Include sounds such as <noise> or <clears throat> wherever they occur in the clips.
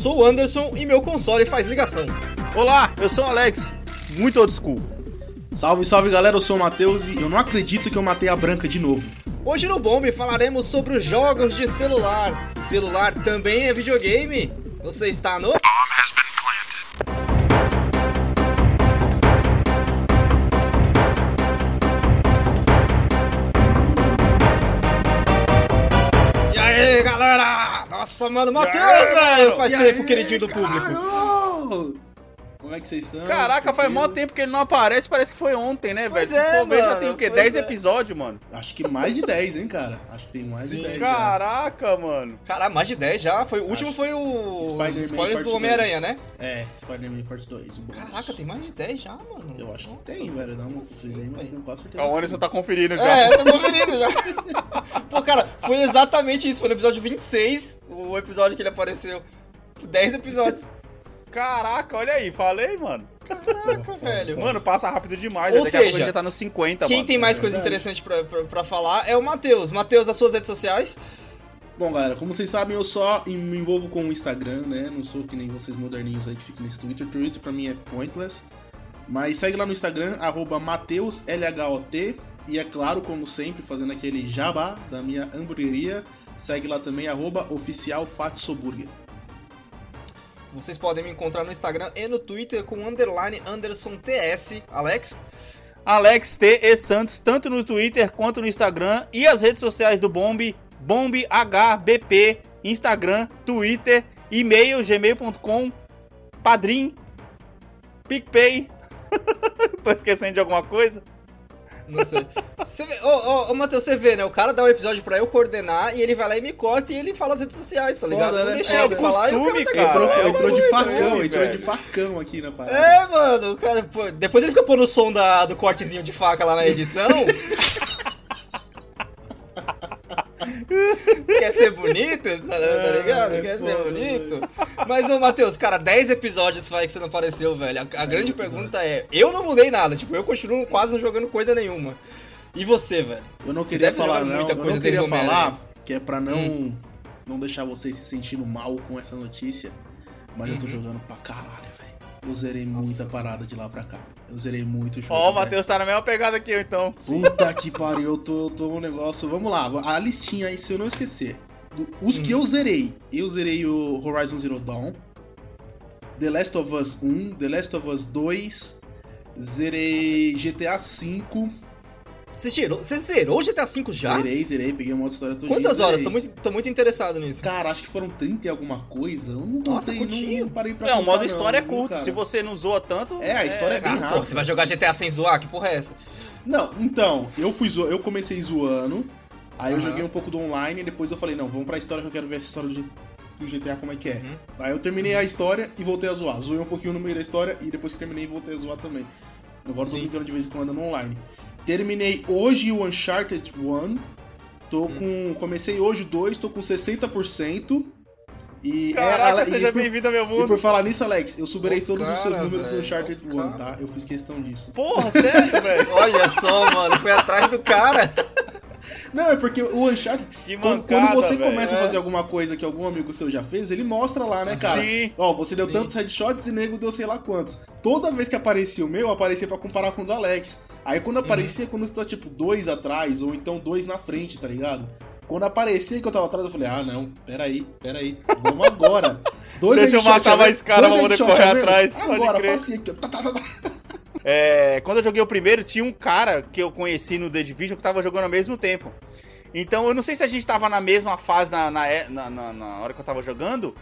sou o Anderson e meu console faz ligação. Olá, eu sou o Alex, muito old school. Salve, salve galera, eu sou o Matheus e eu não acredito que eu matei a branca de novo. Hoje no Bomb falaremos sobre os jogos de celular. Celular também é videogame? Você está no. Nossa, mano, Matheus, velho! Faz tempo, queridinho do público. Como é que vocês estão? Caraca, faz mó tempo que ele não aparece, parece que foi ontem, né, velho? Se é, for ver, já tem o quê? pois 10 é. episódios, mano. Acho que mais de 10, hein, cara? Acho que tem mais de 10 já. Caraca, mano. Caralho, mais de 10 já. Foi, o último Acho foi o. Spider-Man Spoiler do Homem-Aranha, 2. né? É, Spider-Man Part 2. o. Caraca, tem mais de 10 já, mano. Eu acho que tem, velho. Não, não assim, sei, mas velho? tenho quase certeza. O Anderson sim. tá conferindo já. É, tô conferindo já. <laughs> Pô, cara, foi exatamente isso. Foi no episódio 26, o episódio que ele apareceu. 10 episódios. Caraca, olha aí, falei, mano. Caraca, velho. Mano, passa rápido demais. Ou pouco seja, já tá no 50, Quem mano. tem mais é coisa verdade. interessante pra, pra, pra falar é o Matheus. Matheus, as suas redes sociais. Bom, galera, como vocês sabem, eu só me envolvo com o Instagram, né? Não sou que nem vocês moderninhos aí que ficam nesse Twitter. Twitter pra mim é pointless. Mas segue lá no Instagram, arroba MateusLHOT. E é claro, como sempre, fazendo aquele jabá da minha hamburgueria. Segue lá também, arroba oficial Fatsoburger. Vocês podem me encontrar no Instagram e no Twitter com underline Anderson TS. Alex? Alex T. E. Santos, tanto no Twitter quanto no Instagram. E as redes sociais do Bomb, BombHBP, Instagram, Twitter, e-mail, gmail.com, Padrim, PicPay. <laughs> Tô esquecendo de alguma coisa? Não sei. Você vê, ô, ô, ô, Matheus, você vê, né? O cara dá o episódio pra eu coordenar e ele vai lá e me corta e ele fala as redes sociais, tá ligado? Foda, Não né? deixa É falar o costume, tá cara. entrou quieto. é entrou de facão, ruim, entrou de velho. facão aqui na parada. É, mano, o cara, pô, depois ele fica pondo o som da, do cortezinho de faca lá na edição. <laughs> Quer ser bonito, tá, tá ligado? É, Quer pô, ser é. bonito. Mas, ô, Matheus, cara, 10 episódios faz que você não apareceu, velho. A, a grande pergunta é: eu não mudei nada, tipo, eu continuo quase não jogando coisa nenhuma. E você, velho? Eu não Você queria deve falar, não. muita Eu coisa não queria falar, que é pra não, Hum. não deixar vocês se sentindo mal com essa notícia. Mas eu tô Uhum. jogando pra caralho. Eu zerei muita parada de lá pra cá. Eu zerei muito jogo. Ó, o velho. Matheus tá na mesma pegada que eu, então. Puta que pariu, eu tô, eu tô um negócio. Vamos lá, a listinha aí, se eu não esquecer. Os que Hum. eu zerei, eu zerei o Horizon Zero Dawn, The Last of Us 1, The Last of Us 2, zerei GTA V, Você, tirou, você zerou o GTA V já? zerei, zerei, peguei o modo história todo Quantas horas? Tô muito, tô muito interessado nisso. Cara, acho que foram 30 e alguma coisa. Eu não Nossa, contei, curtinho. não, não parei pra Não, o modo história é viu, curto. cara? Se você não zoa tanto. É, a história é bem Ah, rápido. pô, você vai jogar GTA sem zoar? Que porra é essa? Não, então, eu fui zo... eu comecei zoando, aí eu Aham. joguei um pouco do online e depois eu falei, não, vamos pra história que eu quero ver essa história do, do GTA como é que é. Uhum. Aí eu terminei a história e voltei a zoar. Zoei um pouquinho no meio da história e depois que terminei voltei a zoar também. Agora eu tô Sim. brincando de vez em quando no online. Terminei hoje o Uncharted 1. Tô Hum. com. Comecei hoje o 2, tô com 60%. E Caraca, é, e seja bem-vindo ao meu E mundo. por falar nisso, Alex, eu superei Os todos os seus números do velho, Uncharted os 1, cara. tá? Eu fiz questão disso. Porra, sério, <laughs> velho? Olha só, mano, foi atrás do cara. Não, é porque o Uncharted, mancada, quando você velho. começa é. a fazer alguma coisa que algum amigo seu já fez, ele mostra lá, né, cara? Sim. Ó, você deu Sim. tantos headshots e nego deu sei lá quantos. Toda vez que aparecia o meu, aparecia pra comparar com o do Alex. Aí quando aparecia, quando você tá tipo dois atrás, ou então dois na frente, tá ligado? Quando aparecia que eu tava atrás, eu falei, ah não, peraí, peraí, vamos agora. <laughs> Dois Deixa eu matar menos, mais cara pra poder correr menos. atrás, Agora, aqui. ó. Tá, tá, tá, tá. <laughs> É, quando eu joguei o primeiro, tinha um cara que eu conheci no The Division que tava jogando ao mesmo tempo. Então eu não sei se a gente tava na mesma fase na, na, na, na- na hora que eu tava jogando.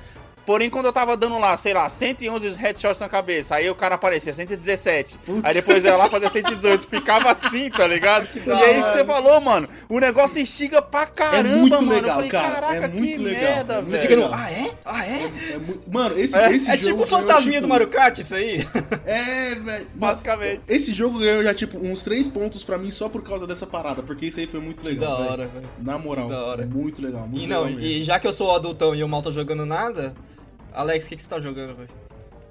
Porém, quando eu tava dando lá, sei lá, 111 headshots na cabeça, aí o cara aparecia 117. Putz. Aí depois eu ia lá fazer 118. Ficava assim, tá ligado? E aí você falou, mano, o negócio instiga pra caramba, muito mano. legal, eu falei, cara, caraca, é que muito legal, merda, é muito Você velho. fica no. Ah, é? Ah, é? É muito- Mano, esse, É, esse É jogo. tipo o fantasminha tipo, do Mario Kart, isso aí? É, velho. <laughs> Basicamente. Esse jogo ganhou já, tipo, uns 3 pontos pra mim só por causa dessa parada, porque isso aí foi muito legal. da velho. hora, velho. Na moral, Da hora. muito legal, muito E não, legal mesmo. e já que eu sou o adultão e eu mal tô jogando nada, Alex, o que, que você tá jogando, velho?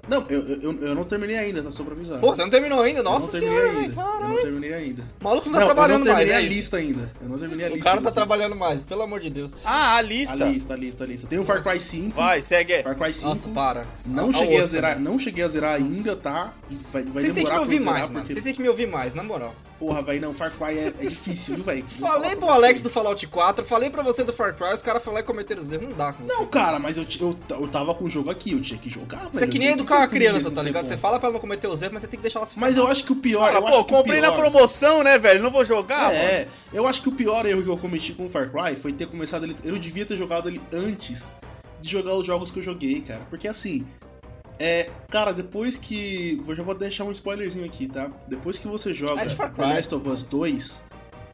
Não, eu, eu, eu não terminei ainda, tá só pra avisar. Pô, você não terminou ainda? eu não Nossa terminei senhora, ainda. velho, Eu não caralho. terminei ainda. O maluco não tá Não, eu não trabalhando mais, terminei é a isso. lista ainda. Eu não terminei a O lista. cara tá trabalhando mais, pelo amor de Deus. Ah, a A lista. lista, a lista, a lista. Tem o Far Cry 5. Vai, segue. Far Cry 5. Nossa, para. Não Olha o cheguei a outro zerar, também. não cheguei a zerar ainda, tá? E vai, vai Vocês têm que me ouvir eu mais, mano. porque, Vocês têm que me ouvir mais, na moral. Porra, velho, não, Far Cry é, é difícil, viu, velho? Falei pro Alex vocês. do Fallout 4, falei pra você do Far Cry, os caras foram lá e cometeram os erros. Não dá. Não, cara, mas eu, eu, eu tava com o jogo aqui, eu tinha que jogar, velho. Você é que nem tenho educar uma criança, tá ligado? Você fala pra ela não cometer os erros, mas você tem que deixar ela se Mas eu acho que o pior. Ah, eu pô, que comprei na pior- promoção, né, velho? Não vou jogar, mano. É, eu acho que o pior erro que eu cometi com o Far Cry foi ter começado ele. Eu devia ter jogado ele antes de jogar os jogos que eu joguei, cara. Porque assim. É, cara, depois que. Eu já vou deixar um spoilerzinho aqui, tá? Depois que você joga É The. Last of Us 2,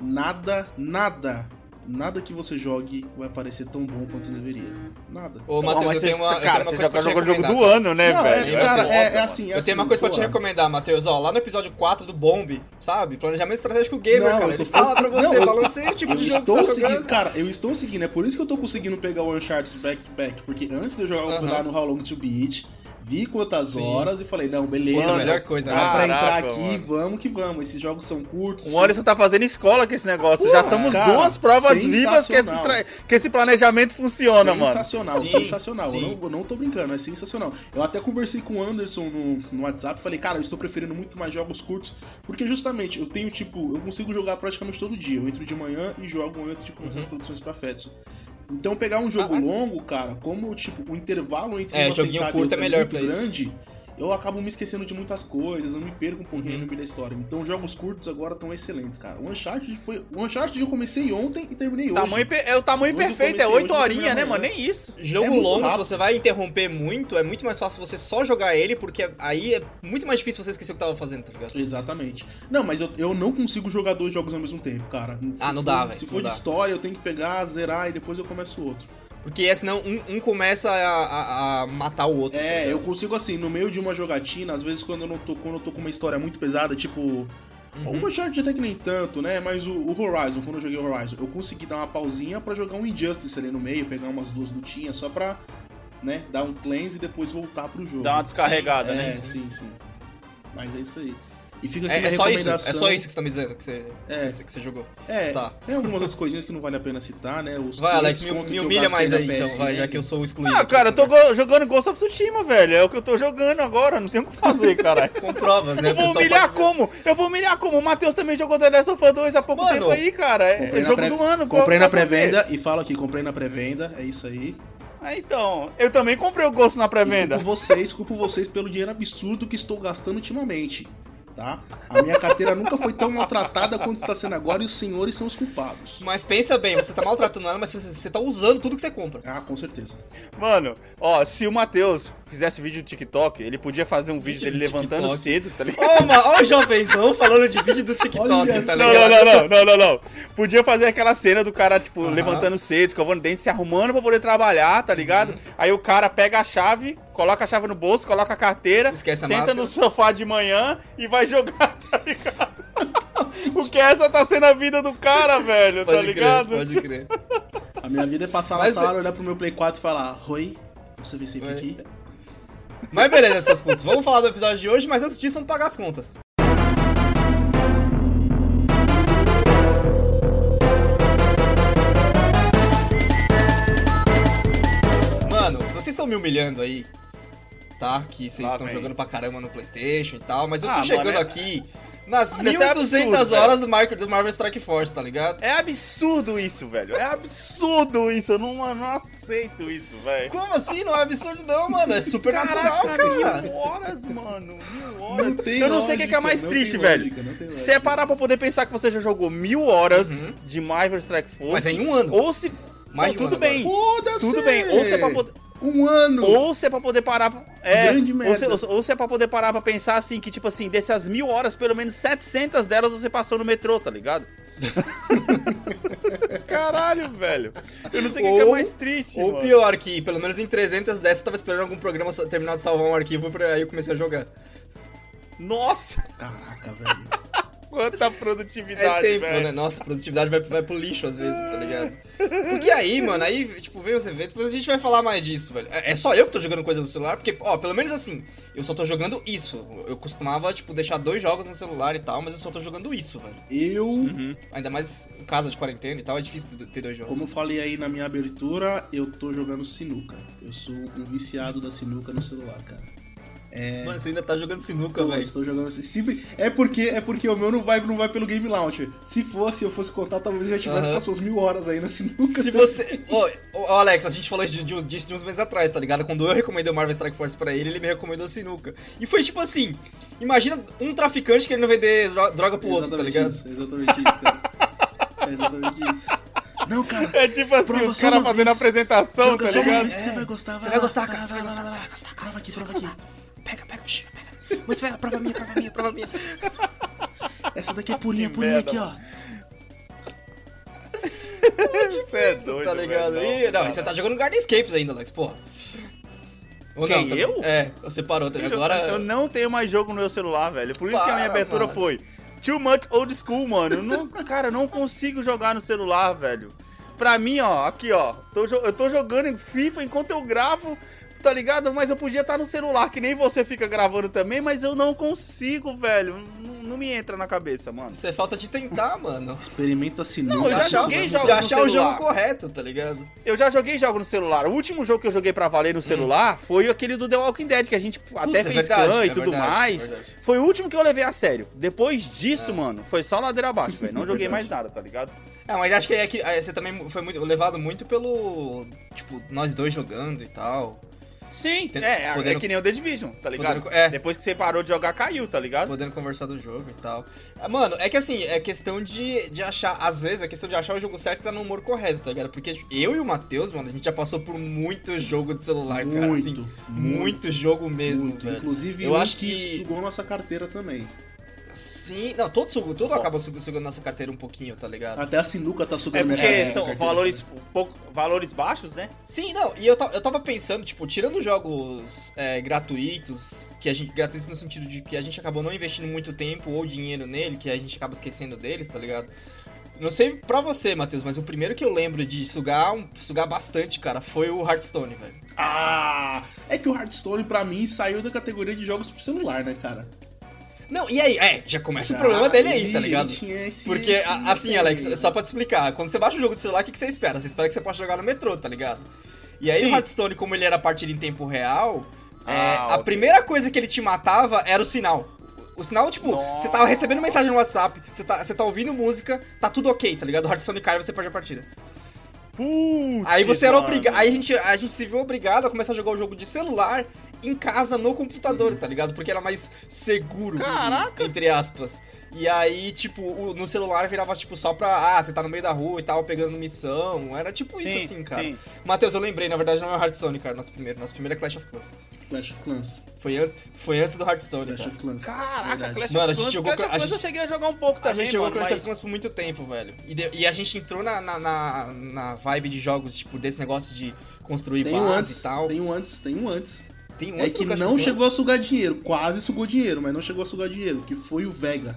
nada, nada, nada que você jogue vai parecer tão bom quanto deveria. Nada. Ô, Pô, Matheus, mas eu você, tenho uma, eu tenho cara, uma você já pra tá jogando o jogo do ano, né, Não, velho? é, cara, é, é mano. assim, é Eu assim, tenho uma coisa pra pô, te recomendar, Matheus. Ó, lá no episódio 4 do Bomb, sabe? Planejamento estratégico gamer, Não, cara. eu tô fala pra você, Não, balancei o tipo Eu de jogo estou que você tá seguindo, jogando. cara, eu estou seguindo, é por isso que eu tô conseguindo pegar o Uncharted Back to Back, porque antes de eu jogar, eu fui Aham. lá no How Long to Beat, vi quantas Sim. horas e falei, não, beleza, Pô, a melhor coisa, dá né? pra entrar aqui, mano. vamos que vamos, esses jogos são curtos. O Anderson tá fazendo escola com esse negócio. Já somos cara, duas provas vivas que esse, sensacional. tra- que esse planejamento funciona, mano. Sensacional, Sim, sensacional. sim. Eu, não, eu não tô brincando, é sensacional. Eu até conversei com o Anderson no, no WhatsApp falei, cara, eu estou preferindo muito mais jogos curtos, porque justamente eu tenho, tipo, eu consigo jogar praticamente todo dia. Eu entro de manhã e jogo antes de começar Uhum. as produções pra Fetson. Então pegar um jogo Ah, ah. longo, cara, como tipo, o intervalo entre É, uma joguinho e curto é melhor muito pra isso. Eu acabo me esquecendo de muitas coisas, eu me perco um pouquinho Uhum. no meio da história. Então jogos curtos agora estão excelentes, cara. O Uncharted foi. O Uncharted eu comecei ontem e terminei hoje. Tamanho per- é o tamanho Hoje perfeito, é comecei, 8 hoje eu horinhas, né, mano? Nem isso. Jogo É longo, se rápido. você vai interromper muito, é muito mais fácil você só jogar ele, porque aí é muito mais difícil você esquecer o que tava fazendo, tá ligado? Exatamente. Não, mas eu, eu não consigo jogar dois jogos ao mesmo tempo, cara. Se Ah, não for- dá, velho, Se for de dá. história, eu tenho que pegar, zerar e depois eu começo o outro. Porque é, senão um, um começa a, a- a matar o outro. tá É, eu ligado? consigo assim, no meio de uma jogatina, às vezes quando eu não tô, quando eu tô com uma história muito pesada, tipo. Uhum. O Uncharted até que nem tanto, né? Mas o, o Horizon, quando eu joguei o Horizon, eu consegui dar uma pausinha pra jogar um Injustice ali no meio, pegar umas duas lutinhas só pra, né, dar um cleanse e depois voltar pro jogo. Dá uma descarregada, é, né? sim, sim. Mas é isso aí. E fica aqui É, é só isso, é só isso que você tá me dizendo que você, É. que você jogou. É, Tá. tem algumas outras coisinhas que não vale a pena citar, né? Os Vai, Alex, 500 me, me humilha mais aí então, vai, já que eu sou o excluído. Ah, cara, eu tô go- jogando Ghost of Tsushima, velho. É o que eu tô jogando agora, não tem o que fazer, cara. <laughs> Com provas, né? Eu vou humilhar pode- como? Eu vou humilhar como? O Matheus também jogou The Last of Us 2 há pouco Mano, tempo aí, cara. É, Comprei é jogo pré- do ano. Comprei na pré-venda e falo aqui, comprei na pré-venda, é isso aí. Ah, então, eu também comprei o Ghost na pré-venda. Culpo vocês, culpo vocês pelo dinheiro absurdo que estou gastando ultimamente. Tá? A minha carteira nunca foi tão maltratada quanto está sendo agora e os senhores são os culpados. Mas pensa bem, você tá maltratando ela, mas você, você tá usando tudo que você compra. Ah, com certeza. Mano, ó, se o Matheus fizesse vídeo do TikTok, ele podia fazer um vídeo Vídeo dele do levantando TikTok. cedo, tá ligado? Ó, ma- ó o jovenzão falando de vídeo do TikTok, Olha tá ligado? não, não, não, não, não, não. Podia fazer aquela cena do cara, tipo, Aham. levantando cedo, escovando dente, se arrumando pra poder trabalhar, tá ligado? Uhum. Aí o cara pega a chave, coloca a chave no bolso, coloca a carteira, Esquece a senta máscara. no sofá de manhã e vai jogar, <laughs> tá ligado? o que essa tá sendo a vida do cara, velho, tá Pode ligado? crer, pode crer. A minha vida é passar na Mas- sala, olhar pro meu Play 4 e falar: Oi, você vem sempre Oi. aqui? Mas beleza, seus putos. Vamos falar do episódio de hoje, mas antes disso, vamos pagar as contas. Mano, vocês estão me humilhando aí, tá? Que vocês estão jogando pra caramba no PlayStation e tal, mas eu tô Ah, chegando mano, é- aqui nas é 1200 absurdo, horas do Marvel, do Marvel Strike Force, tá ligado? É absurdo isso, velho. É absurdo isso. Eu não, eu não aceito isso, velho. Como assim? Não é absurdo não, mano. É super natural, Caraca, cara. mil horas, mano. Mil horas. tem eu não sei o que, que é lógica, mais não triste, velho. lógica, não Se é lógica. parar pra poder pensar que você já jogou mil horas Uhum. de Marvel Strike Force. Mas é em um ano. Ou se. Mais Então, um tudo ano bem. Foda-se! Tudo bem. Ou se é pra poder. Um ano! Ou se é pra poder parar. pra- É, Grande ou merda. se, ou, ou se é pra poder parar pra pensar assim, que tipo assim, dessas mil horas, pelo menos 700 delas você passou no metrô, tá ligado? <laughs> Caralho, velho. Eu não sei o que é Ou- mais triste, Ou mano. pior, que pelo menos em 300 dessas eu tava esperando algum programa terminar de salvar um arquivo, pra aí eu comecei a jogar. Nossa! Caraca, velho. Quanta É produtividade, tempo, velho. né? Nossa, a produtividade vai, vai pro lixo às vezes, tá ligado? Porque aí, mano, aí, tipo, vem os eventos, depois a gente vai falar mais disso, velho. É é só eu que tô jogando coisa no celular, porque, ó, pelo menos assim, eu só tô jogando isso. Eu costumava, tipo, deixar dois jogos no celular e tal, mas eu só tô jogando isso, velho. Eu, Uhum. Ainda mais em casa de quarentena e tal, é difícil ter dois jogos. como eu falei aí na minha abertura, eu tô jogando sinuca. Eu sou um viciado da sinuca no celular, cara. É. Mano, você ainda tá jogando sinuca, velho. estou jogando. Sempre... É porque é porque o meu não vai, não vai pelo Game Launcher. Se fosse, eu fosse contar, talvez eu já tivesse Aham. passado mil horas aí na sinuca. Se <laughs> você. Ô, Alex, a gente falou de- de- disso de uns meses atrás, tá ligado? Quando eu recomendei o Marvel Strike Force pra ele, ele me recomendou sinuca. E foi tipo assim: imagina um traficante querendo vender dro- droga pro outro, tá Exatamente ligado? isso, exatamente isso, cara. É <laughs> exatamente isso. Não, cara. É tipo assim, os caras fazendo a vez. apresentação, Joga tá só uma ligado? vez que você vai gostar. Você lá, vai gostar, lá, cara, lá, você vai lá, gostar, lá, você lá. vai gostar, cara. Prova aqui, você vai prova aqui. gostar. Pega, pega, pega, pega. Mas pega, prova minha, prova minha, prova minha. Essa daqui é purinha, Que purinha merda, aqui, ó. Você é doido, tá ligado? velho. Não, e você tá jogando Gardenscapes ainda, Alex, porra. Ou Quem, não, tá- eu? É, você parou, tá? Agora. Eu não tenho mais jogo no meu celular, velho. Por isso que a minha Para, abertura mano. foi Too Much Old School, mano. Eu não, cara, eu não consigo jogar no celular, velho. Pra mim, ó, aqui, ó. tô eu tô jogando em FIFA enquanto eu gravo, tá ligado? Mas eu podia estar no celular, que nem você fica gravando também, mas eu não consigo, velho. Não, não me entra na cabeça, mano. Isso é falta de tentar, <laughs> mano. Experimenta a sinuca. Não, eu já joguei jogos De no achar o jogo correto, tá ligado? Eu já joguei jogo no celular. O último jogo que eu joguei pra valer no celular foi aquele do The Walking Dead, que a gente até é fez verdade, clã e é tudo verdade, mais. é. Foi o último que eu levei a sério. Depois disso, É. mano, foi só ladeira abaixo, velho. Não <laughs> joguei mais nada, tá ligado? É, mas acho que, é que é, você também foi muito, levado muito pelo. Tipo, nós dois jogando e tal. Sim, Tem- é, é, podendo- é que nem o The Division, tá ligado? podendo- é. Depois que você parou de jogar, caiu, tá ligado? Podendo conversar do jogo e tal. Ah, Mano, é que assim, é questão de, de achar. Às vezes é questão de achar o jogo certo e tá no humor correto, tá ligado? Porque eu e o Matheus, mano, a gente já passou por muito jogo de celular, cara. Assim, Muito, muito jogo mesmo, muito. velho. Inclusive, Eu um acho que, que- sugou nossa carteira também. Sim, não, todo, sugo, todo Nossa. acaba sugando sugando nossa carteira um pouquinho, tá ligado? Até a sinuca tá É sugando porque minha são carteira. valores, pouco, valores baixos, né? Sim, não, e eu, eu tava pensando, tipo, tirando jogos é, gratuitos, que a gente. Gratuitos no sentido de que a gente acabou não investindo muito tempo ou dinheiro nele, que a gente acaba esquecendo deles, tá ligado? Não sei pra você, Matheus, mas o primeiro que eu lembro de sugar, um- sugar bastante, cara, foi o Hearthstone, velho. Ah, é que o Hearthstone pra mim saiu da categoria de jogos pro celular, né, cara? Não, e aí? É, já começa o problema dele aí, tá ligado? esse- Porque, esse a- assim. Alex, só pra te explicar, quando você baixa o jogo do celular, o que, que você espera? Você espera que você possa jogar no metrô, tá ligado? E aí Sim. o Hearthstone, como ele era partida em tempo real, é, Ah, a ok. primeira coisa que ele te matava era o sinal. O sinal, tipo, Nossa. você tava recebendo mensagem no WhatsApp, você tá, você tá ouvindo música, tá tudo ok, tá ligado? O Hearthstone cai e você perde a partida. Putz, Aí você era obrigado. Aí a gente, a gente se viu obrigado a começar a jogar o jogo de celular em casa no computador, tá ligado? Porque era mais seguro. Caraca! Entre aspas. E aí, tipo, no celular virava, tipo, só pra. Ah, você tá no meio da rua e tal, pegando missão. Era tipo Sim, isso assim, cara. sim. Matheus, eu lembrei, na verdade não é o Hearthstone, cara, nosso primeiro. Nosso primeiro é Clash of Clans. Clash of Clans. Foi antes, foi antes do Hearthstone, Clash cara. of Clans. Caraca, Verdade. Clash Mano, a of gente Clans, jogou- Clash of a Clans eu gente- cheguei a jogar um pouco A também, gente jogou mano, Clash mas... of Clans por muito tempo, velho. E, de- e a gente entrou na, na, na, na vibe de jogos, tipo, desse negócio de construir Tem um base antes, e tal. tem um antes, tem um antes. Tem É que não chegou a sugar dinheiro, quase sugou dinheiro, mas não chegou a sugar dinheiro, que foi o Vega.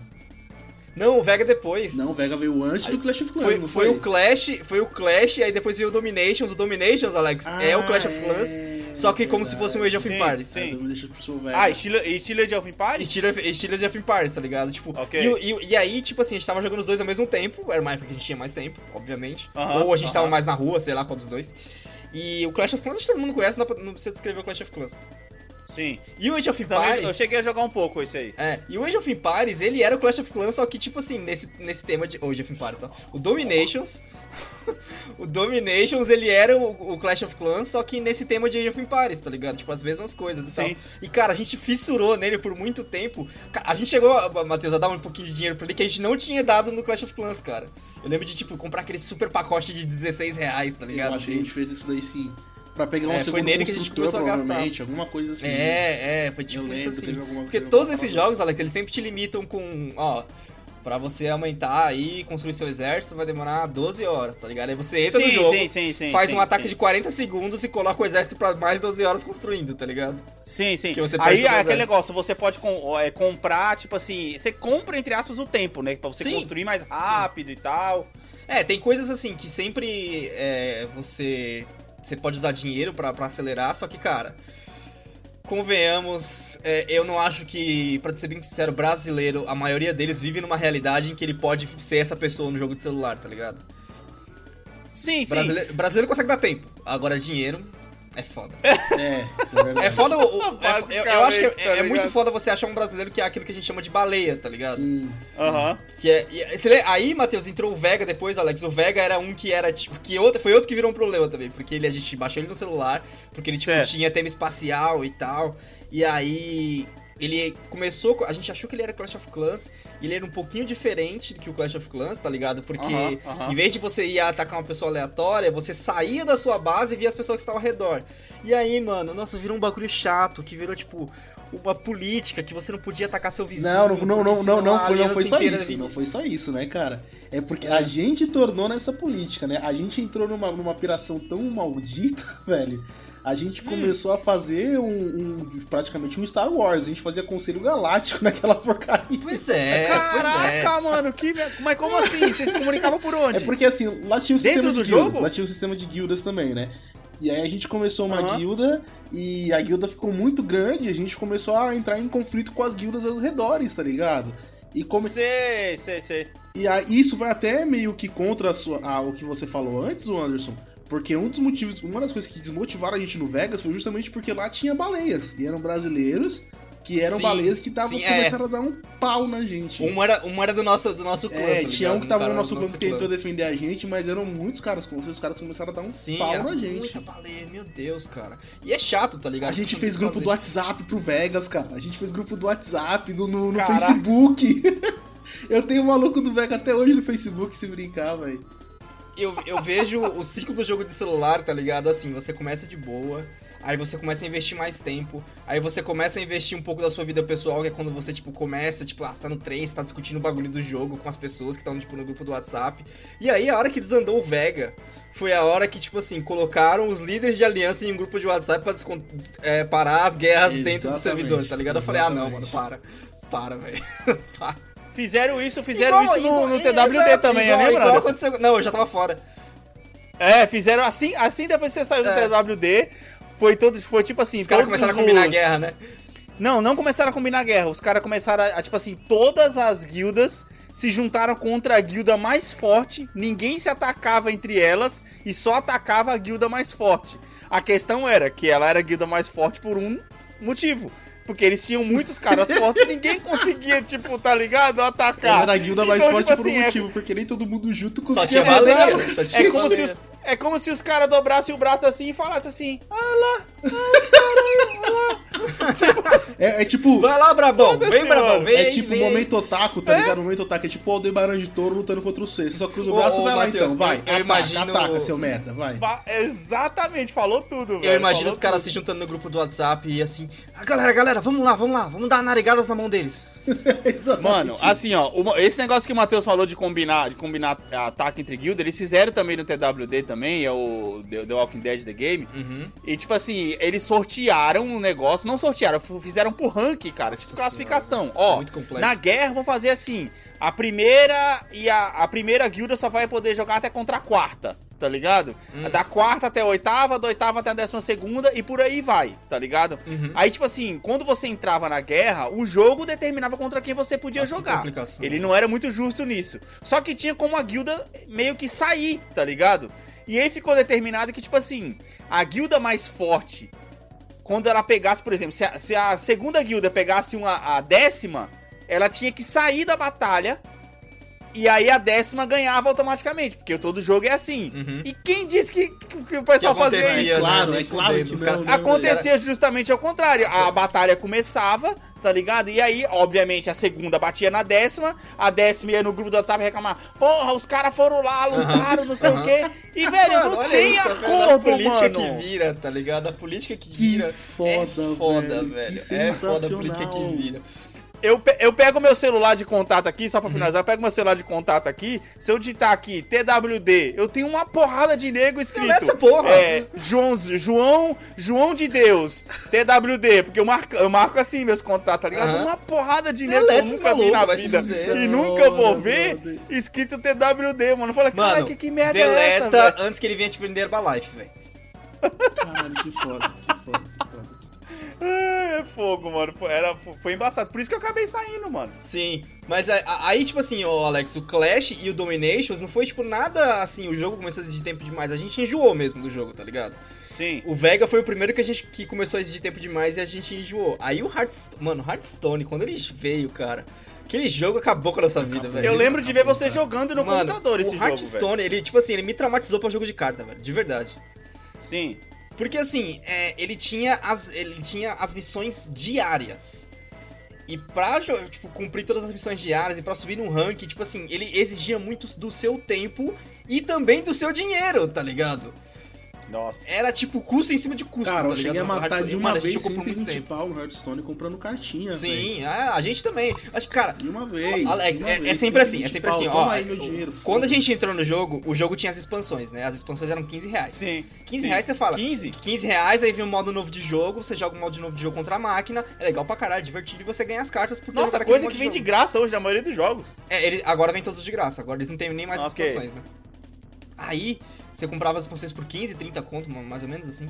Não, o Vega depois. Não, o Vega veio antes do Clash of Clans, Foi, não foi o Clash, foi o Clash, e aí depois veio o Dominations. O Dominations, Alex, é o Clash of Clans, é, só que como se fosse um Age of Sim, Empires. sim. É, então deixa pro seu Vega. Ah, estilo, estilo Age of Empires? Estilo, estilo Age of Empires, tá ligado? Tipo, Ok. e, e, e aí, tipo assim, a gente tava jogando os dois ao mesmo tempo, era uma época que a gente tinha mais tempo, obviamente. Aham, Ou a gente tava aham. mais na rua, sei lá qual dos dois. E o Clash of Clans, todo mundo conhece, não precisa descrever o Clash of Clans. Sim. E o Age of Também Empires... eu cheguei a jogar um pouco esse aí. É, e o Age of Empires, ele era o Clash of Clans, só que, tipo assim, nesse, nesse tema de. Age of Empires, ó. O Dominations. <laughs> o Dominations, ele era o, o Clash of Clans, só que nesse tema de Age of Empires, tá ligado? Tipo, as mesmas coisas e Sim. tal. E, cara, a gente fissurou nele por muito tempo. A gente chegou, Matheus, a dar um pouquinho de dinheiro pra ele que a gente não tinha dado no Clash of Clans, cara. Eu lembro de, tipo, comprar aquele super pacote de 16 reais, tá Eu ligado? acho que a gente fez isso daí sim. Pra pegar um É, foi segundo nele que a gente começou a gastar. alguma coisa assim. É, é, foi tipo lembro, isso assim. Porque todos esses jogos, Alex, eles sempre te limitam com, ó, Pra você aumentar aí, construir seu exército, vai demorar 12 horas, tá ligado? Aí você entra no Sim, jogo, sim, sim, sim. faz sim, um ataque sim. de 40 segundos e coloca o exército pra mais 12 horas construindo, tá ligado? Sim, sim. que você Aí o aquele exército. negócio, você pode com- é, comprar, tipo assim, você compra, entre aspas, o tempo, né? Pra você Sim. construir mais rápido e tal. É, tem coisas assim que sempre é, você você pode usar dinheiro pra, pra acelerar, só que, cara, convenhamos, é, eu não acho que, pra ser bem sincero, brasileiro, a maioria deles vive numa realidade em que ele pode ser essa pessoa no jogo de celular, tá ligado? Sim, sim. Brasileiro, brasileiro consegue dar tempo, agora dinheiro é foda. É, é. É foda, o, o- é- eu, eu acho que é, Basicamente, tá é muito foda você achar um brasileiro que é aquilo que a gente chama de baleia, tá ligado? Sim. Aham. Que é, e- você lê- aí, Matheus, entrou o Vega depois, Alex. O Vega era um que era, tipo, que outro, foi outro que virou um problema também. Porque ele, a gente baixou ele no celular, porque ele, tipo, Certo. tinha tema espacial e tal. E aí, ele começou, com- a gente achou que ele era Clash of Clans, e ele era um pouquinho diferente do que o Clash of Clans, tá ligado? Porque em vez de você ir atacar uma pessoa aleatória, você saía da sua base e via as pessoas que estavam ao redor. E aí, mano, nossa, virou um bagulho chato, que virou, tipo, uma política, que você não podia atacar seu vizinho. Não, não, não, não, não, não, foi, não foi só isso, não foi só isso, né, cara? É porque a gente tornou nessa política, né? A gente entrou numa, numa piração tão maldita, <laughs> velho. A gente Hum. começou a fazer um, um- praticamente um Star Wars. A gente fazia Conselho Galáctico <laughs> naquela porcaria. Pois é, pois é. Caraca, mano, que. Mas como assim? Vocês se comunicavam por onde? É porque assim, lá tinha o Dentro sistema do de guildas. jogo? Lá tinha o sistema de guildas também, né? E aí a gente começou uma Aham. guilda e a guilda ficou muito grande, a gente começou a entrar em conflito com as guildas aos redores, tá ligado? E, come... Sei, sei, sei. e aí, isso vai até meio que contra a sua- a- o que você falou antes, o Anderson. Porque um dos motivos, uma das coisas que desmotivaram a gente no Vegas foi justamente porque lá tinha baleias. E eram brasileiros que eram Sim, baleias que tavam, sim, é. começaram a dar um pau na gente. Um era, um era do nosso, do nosso clã. É, tinha um que tava no nosso clã que tentou defender a gente, mas eram muitos caras contra, os caras começaram a dar um Sim, pau na gente. muita baleia, meu Deus, cara. E é chato, tá ligado? A gente Não fez tem o grupo do. WhatsApp pro Vegas, cara. A gente fez grupo do WhatsApp, do, no, no. Facebook. <laughs> Eu tenho um maluco do Vega até hoje no Facebook se brincar, velho. Eu, eu vejo o ciclo do jogo de celular, tá ligado? Assim, você começa de boa, aí você começa a investir mais tempo, aí você começa a investir um pouco da sua vida pessoal, que é quando você, tipo, começa, tipo, ah, você tá no trem, você tá discutindo o bagulho do jogo com as pessoas que estão, tipo, no grupo do WhatsApp. E aí, a hora que desandou o Vega, foi a hora que, tipo assim, colocaram os líderes de aliança em um grupo de WhatsApp pra é, parar as guerras dentro do Exatamente, servidor, tá ligado? Eu falei, ah, não, mano, exatamente. para. Para, velho. <laughs> para. Fizeram isso, fizeram Igual- isso no, no também, igual- eu lembro, igual aconteceu- Não, eu já tava fora. É, fizeram assim, assim depois que você saiu do É. TWD, foi todo, foi tipo assim, Os caras começaram a combinar a os- guerra, né? Não, não começaram a combinar guerra, os caras começaram a, a, tipo assim, todas as guildas se juntaram contra a guilda mais forte, ninguém se atacava entre elas e só atacava a guilda mais forte. A questão era que ela era a guilda mais forte por um motivo. Porque eles tinham muitos caras fortes e <laughs> ninguém conseguia, tipo, tá ligado? Atacar. era a guilda mais Então, forte tipo por um assim, é- motivo, porque nem todo mundo junto Só conseguia tinha fazer baleia, só tinha É como, se os, é como se os caras dobrassem o braço assim e falassem assim: <laughs> É, é tipo. Vai lá, Brabão. Vem, Brabão. Vem, É tipo vem. o momento otaku, tá ligado? O momento otaku é tipo o Aldebaran de touro lutando contra o C. Você só cruza o braço ô, e vai lá Matheus, então, vai. ataca, imagino- ataca, seu merda, vai. "Ba- Exatamente, falou tudo, velho. Eu imagino falou os caras se juntando no grupo do WhatsApp e assim, ah, galera, galera, vamos lá, vamos lá, vamos dar naregadas na mão deles. <laughs> Mano, assim, ó, uma- esse negócio que o Matheus falou de combinar, de combinar ataque entre guildas, eles fizeram também no TWD também, é o The, The Walking Dead The Game. Uhum. E tipo assim, eles sortearam um negócio, não sortearam, fizeram por rank, cara, tipo Nossa classificação. senhora, Ó, muito complexo. na guerra vão fazer assim, a primeira e a, a primeira guilda só vai poder jogar até contra a quarta, tá ligado? Hum. Da quarta até a oitava, da oitava até a décima segunda e por aí vai, tá ligado? Uhum. Aí, tipo assim, quando você entrava na guerra, o jogo determinava contra quem você podia Nossa, jogar. Ele não era muito justo nisso. Só que tinha como a guilda meio que sair, tá ligado? E aí ficou determinado que, tipo assim, a guilda mais forte, quando ela pegasse, por exemplo, se a, se a segunda guilda pegasse uma, a décima, ela tinha que sair da batalha. E aí a décima ganhava automaticamente, porque todo jogo é assim. Uhum. E quem disse que, que- o pessoal Que fazia isso? né? Claro, é claro que os não. caras- não, Acontecia justamente ao contrário. A batalha começava, tá ligado? E aí, obviamente, a segunda batia na décima, a décima ia no grupo do WhatsApp reclamar: Porra, os caras foram lá, lutaram, não sei o quê. E, <laughs> velho, Mano, não tem isso, acordo, a política mano. que vira, tá ligado? A política que, Que vira foda, é foda, velho. velho. Que é foda a política que vira. Eu, pe- eu pego meu celular de contato aqui, Uhum. só pra finalizar, eu pego meu celular de contato aqui, se eu digitar aqui TWD, eu tenho uma porrada de nego escrito. essa porra. É, João, João, João de Deus, TWD, porque eu marco, eu marco assim meus contatos, tá ligado? Aham. Uma porrada de nego que eu nunca vi maluco, na vai se vida. fuder. E nunca vou ver escrito TWD, mano. Eu falei, cara, que, que merda é essa, deleta velho? antes que ele venha te vender Herbalife, velho. Caralho, que foda, que foda. É fogo, mano. Foi, era, foi embaçado. Por isso que eu acabei saindo, mano. Sim, mas aí, tipo assim, ô Alex, o Clash e o Dominations não foi, tipo, nada assim, o jogo começou a exigir tempo demais. A gente enjoou mesmo do jogo, tá ligado? Sim. O Vega foi o primeiro que a gente que começou a exigir tempo demais e a gente enjoou. Aí o Hearthstone, mano, o Hearthstone, quando ele veio, cara, aquele jogo acabou com a nossa vida, velho. Eu lembro de ver você cara. jogando no Mano, computador esse o jogo, velho. Hearthstone, ele, tipo assim, ele me traumatizou pra jogo de carta, velho, de verdade. Sim. Porque assim, é, ele, tinha as, ele tinha as missões diárias. E pra tipo, cumprir todas as missões diárias e pra subir no ranking, tipo assim, ele exigia muito do seu tempo e também do seu dinheiro, tá ligado? Nossa. Era tipo custo em cima de custo. Cara, tá eu cheguei a matar de uma mano, vez jogou por muito 120 tempo. pau no Hearthstone comprando cartinha. Sim, a, a gente também. Acho que, cara, De uma vez. Alex, de uma é, é vez, sempre assim, 120 é sempre pau, assim, ó. Toma aí meu dinheiro. Quando a gente entrou no jogo, o jogo tinha as expansões, né? As expansões eram 15 reais. Sim. 15 sim. reais você fala. 15? 15 reais, aí vem um modo novo de jogo, você joga um modo novo de jogo contra a máquina, é legal pra caralho, é divertido e você ganha as cartas por Nossa, coisa que vem de jogo. graça hoje na maioria dos jogos. É, ele, agora vem todos de graça, agora eles não tem nem mais as Ok. expansões, né? Aí, você comprava as expansões por 15, 30 conto, mais ou menos assim.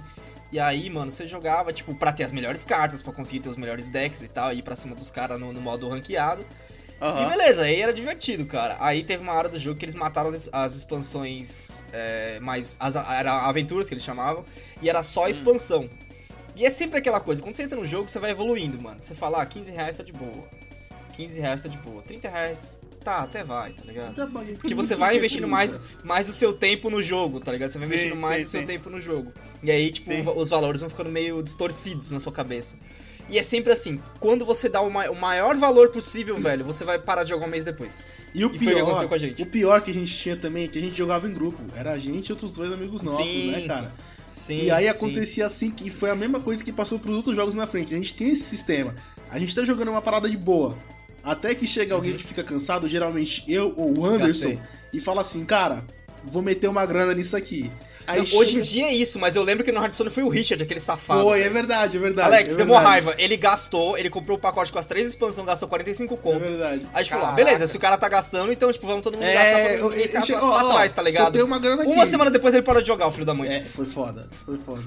E aí, mano, você jogava, tipo, pra ter as melhores cartas, pra conseguir ter os melhores decks e tal, e ir pra cima dos caras no, no modo ranqueado. E Aham. beleza, aí era divertido, cara. Aí teve uma hora do jogo que eles mataram as, as expansões é, mais. As, era aventuras que eles chamavam, e era Hum. só expansão. E é sempre aquela coisa, quando você entra no jogo, você vai evoluindo, mano. Você fala, ah, 15 reais tá de boa. 15 reais tá de boa. 30 reais, tá, até vai, tá ligado? Porque você 15, vai investindo 30. mais, mais o seu tempo no jogo, tá ligado? Você vai Sim, investindo mais sim, o seu sim. tempo no jogo. E aí, tipo, Sim. os valores vão ficando meio distorcidos na sua cabeça. E é sempre assim, quando você dá o, ma- o maior valor possível, velho, você vai parar de jogar um mês depois. E o E foi o que pior, aconteceu com a gente. o pior que a gente tinha também é que a gente jogava em grupo. Era a gente e outros dois amigos nossos, Sim. né, cara? Sim, e aí sim. acontecia assim, que foi a mesma coisa que passou pros outros jogos na frente. A gente tem esse sistema. A gente tá jogando uma parada de boa. Até que chega alguém que fica cansado, geralmente eu ou o Anderson, Gastei. e fala assim, cara, vou meter uma grana nisso aqui. Não, Hoje em chega- dia é isso, mas eu lembro que no Hearthstone foi o Richard, aquele safado. Foi, é verdade, é verdade. Alex, é deu uma raiva. Ele gastou, ele comprou o pacote com as três expansões, gastou 45 É conto. verdade. Aí a gente falou, ah, beleza, se o cara tá gastando, então, tipo, vamos todo mundo gastar É, pra eu, eu, pra, ó, pra ó, trás, tá ligado? Uma grana aqui. Uma semana depois ele parou de jogar, o filho da mãe. É, foi foda, foi foda.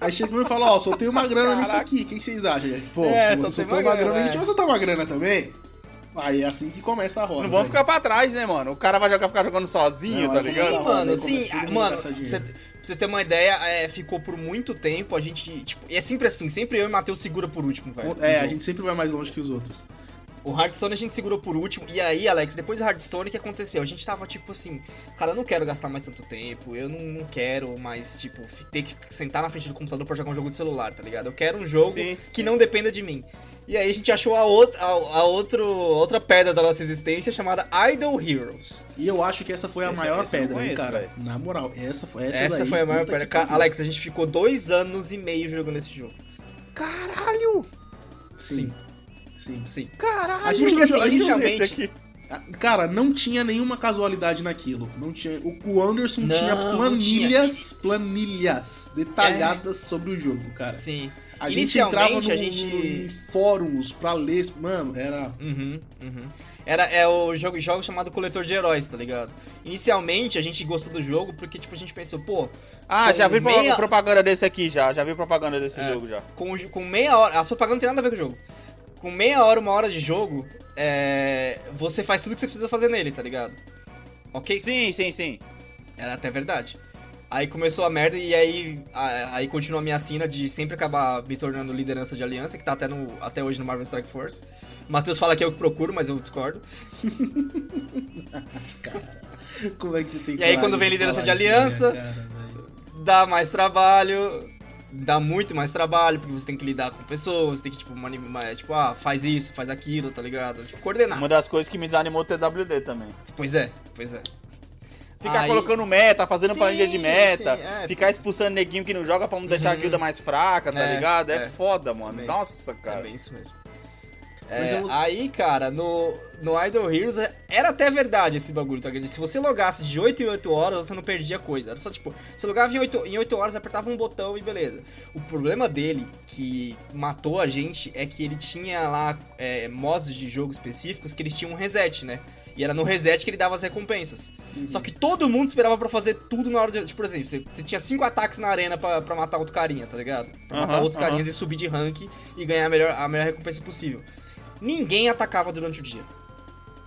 Aí chega e fala, ó, soltei uma grana nisso Caraca. aqui, o que que vocês acham? Pô, É, soltou uma uma grana, grana, a gente é. vai soltar uma grana também? Aí é assim que começa a roda. Não vamos ficar pra trás, né, mano? O cara vai jogar, ficar jogando sozinho, Não, tá assim, ligado? Sim, roda mano, sim, ah, mano, pra você, pra você ter uma ideia, é, ficou por muito tempo, a gente, tipo, e é sempre assim, sempre eu e o Matheus segura por último, velho. É, a gente sempre vai mais longe que os outros. O Hearthstone a gente segurou por último, e aí, Alex, depois do Hearthstone, o que aconteceu? A gente tava, tipo assim, cara, eu não quero gastar mais tanto tempo, eu não, não quero mais, tipo, ter que sentar na frente do computador pra jogar um jogo de celular, tá ligado? Eu quero um jogo Sim, que sim. não dependa de mim. E aí a gente achou a outra, a, a outro, outra pedra da nossa existência chamada Idol Heroes. E eu acho que essa foi a Esse- maior não pedra, hein, conheço, cara. velho. Na moral, essa, foi- essa, Essa, daí, foi a maior pedra. Alex, a gente ficou dois anos e meio jogando esse jogo. Caralho! Sim. Sim. Sim. Caralho! A gente Porque, não assim, a gente esse aqui. Ah, Cara, não tinha nenhuma casualidade naquilo. Não tinha. O, Anderson Não, tinha planilhas, planilhas detalhadas sobre o jogo, cara. Sim. A gente entrava no, a gente- no- em fóruns pra ler. Mano, era. Uhum, uhum. Era é o jogo, jogo chamado Coletor de Heróis, tá ligado? Inicialmente a gente gostou do jogo porque tipo a gente pensou, pô, Ah, já vi meia- propaganda desse aqui já. Já vi propaganda desse É. jogo já. com, com meia hora, as propagandas não tem nada a ver com o jogo. Com meia hora, uma hora de jogo, é, você faz tudo que você precisa fazer nele, tá ligado? Ok? Sim, sim, sim. Era até verdade. Aí começou a merda e aí, a- aí continua a minha sina de sempre acabar me tornando liderança de aliança, que tá até, no, até hoje no Marvel Strike Force. O Matheus fala que é eu que procuro, mas eu discordo. <laughs> Como é que você tem E aí, quando vem de liderança de minha aliança, cara? Dá mais trabalho, dá muito mais trabalho, porque você tem que lidar com pessoas, tem que, tipo, mani- ma- tipo, ah, faz isso, faz aquilo, tá ligado? Tipo, coordenar. Uma das coisas que me desanimou o TWD também. Pois é, pois é. Ficar Aí- colocando meta, fazendo Sim, planilha de meta, sim, é. ficar expulsando neguinho que não joga pra não deixar a Uhum. guilda mais fraca, tá É, ligado? É, é. foda, mano. Nossa, É cara. bem isso mesmo. É, eu- Aí, cara, no, no Idol Heroes é- era até verdade esse bagulho, tá ligado? Se você logasse de 8 em 8 horas, você não perdia coisa. Era só tipo, você logava em 8, em 8 horas, apertava um botão e beleza. O problema dele, que matou a gente, é que ele tinha lá é, modos de jogo específicos que eles tinham um reset, né? E era no reset que ele dava as recompensas. Só que todo mundo esperava pra fazer tudo na hora de. Tipo, por exemplo, você, você tinha cinco ataques na arena pra, pra matar outro carinha, tá ligado? Pra matar Aham, outros aham. carinhas e subir de rank e ganhar a melhor, a melhor recompensa possível. Ninguém atacava durante o dia.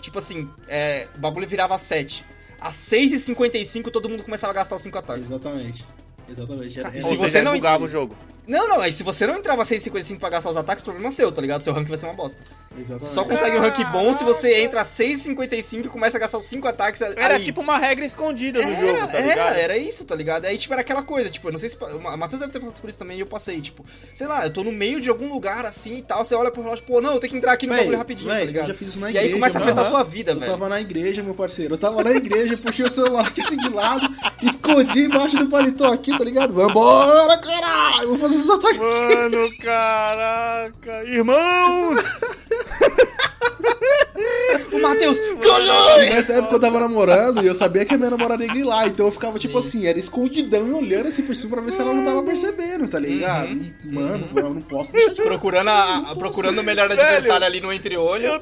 Tipo assim, é, o bagulho virava 7. Às 6h55 todo mundo começava a gastar os 5 ataques. Exatamente. Exatamente. Era, Se era- Ou você seja, não bugava o jogo. Não, não, aí se você não entrava às 6h55 pra gastar os ataques, problema é seu, tá ligado? Seu rank vai ser uma bosta. exatamente. Só consegue um rank bom se você entra às 6h55 e começa a gastar os 5 ataques ali. Era tipo uma regra escondida do jogo, tá era, ligado? era isso, tá ligado? Aí, tipo, era aquela coisa, tipo, eu não sei se. O Matheus deve ter passado por isso também e eu passei, tipo, sei lá, eu tô no meio de algum lugar assim e tal, você olha pro relógio, pô, não, eu tenho que entrar aqui no Véi, bagulho rapidinho, véi, tá eu ligado? já fiz isso na e igreja, aí começa a afetar a sua vida, Eu velho. tava na igreja, meu parceiro. Eu tava na igreja, puxei o celular aqui <laughs> assim de lado, escondi embaixo do paletó aqui, tá ligado? Vambora, caralho! Vou fazer esses ataques. Mano, caraca. Irmãos! <laughs> O Matheus, E nessa época eu tava namorando e eu sabia que a minha namorada ia ir lá, então eu ficava tipo assim, era escondidão e olhando assim por cima pra ver se ela não tava percebendo, tá ligado? Uhum. E, mano, eu não posso deixar de procurando, a, a- procurando o melhor Velho, adversário ali no entre-olho. Eu,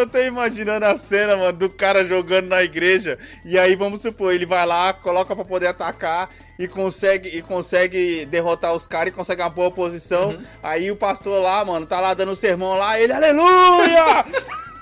eu tô imaginando a cena, mano, do cara jogando na igreja. E aí, vamos supor, ele vai lá, coloca pra poder atacar e consegue, e consegue derrotar os caras e consegue uma boa posição. Uhum. Aí o pastor lá, mano, tá lá dando sermão lá, ele, aleluia! <laughs>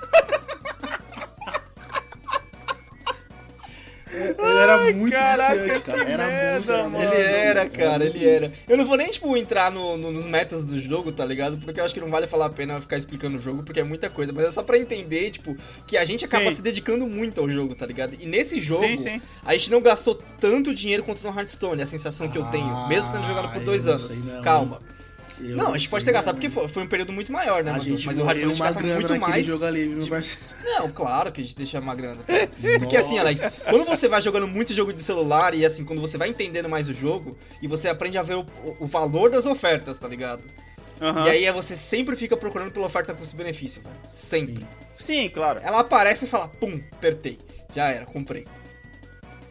Ele era muito caraca, viciante, cara. Era merda, muito, mano. Ele era, cara, ele era. Eu não vou nem, tipo, entrar no, no- nos metas do jogo, tá ligado? Porque eu acho que não vale falar a pena ficar explicando o jogo, porque é muita coisa. Mas é só pra entender, tipo, que a gente acaba Sim. se dedicando muito ao jogo, tá ligado? E nesse jogo, Sim, sim. a gente não gastou tanto dinheiro quanto no Hearthstone, é a sensação que eu Ah, tenho. Mesmo tendo jogado por dois anos. não, Calma. Eu não, a gente pode ter gastado, não. porque foi, foi um período muito maior, né, A Matheus? gente Mas o gente uma grana muito mais. jogo ali, meu parceiro? Não, claro que a gente deixa uma grana. <laughs> Porque assim, Alex, quando você vai jogando muito jogo de celular e assim, quando você vai entendendo mais o jogo e você aprende a ver o, o- valor das ofertas, tá ligado? Aham. E aí é você sempre fica procurando pela oferta custo-benefício, velho. Sempre. Sim. Sim, claro. Ela aparece e fala, pum, apertei. Já era, comprei.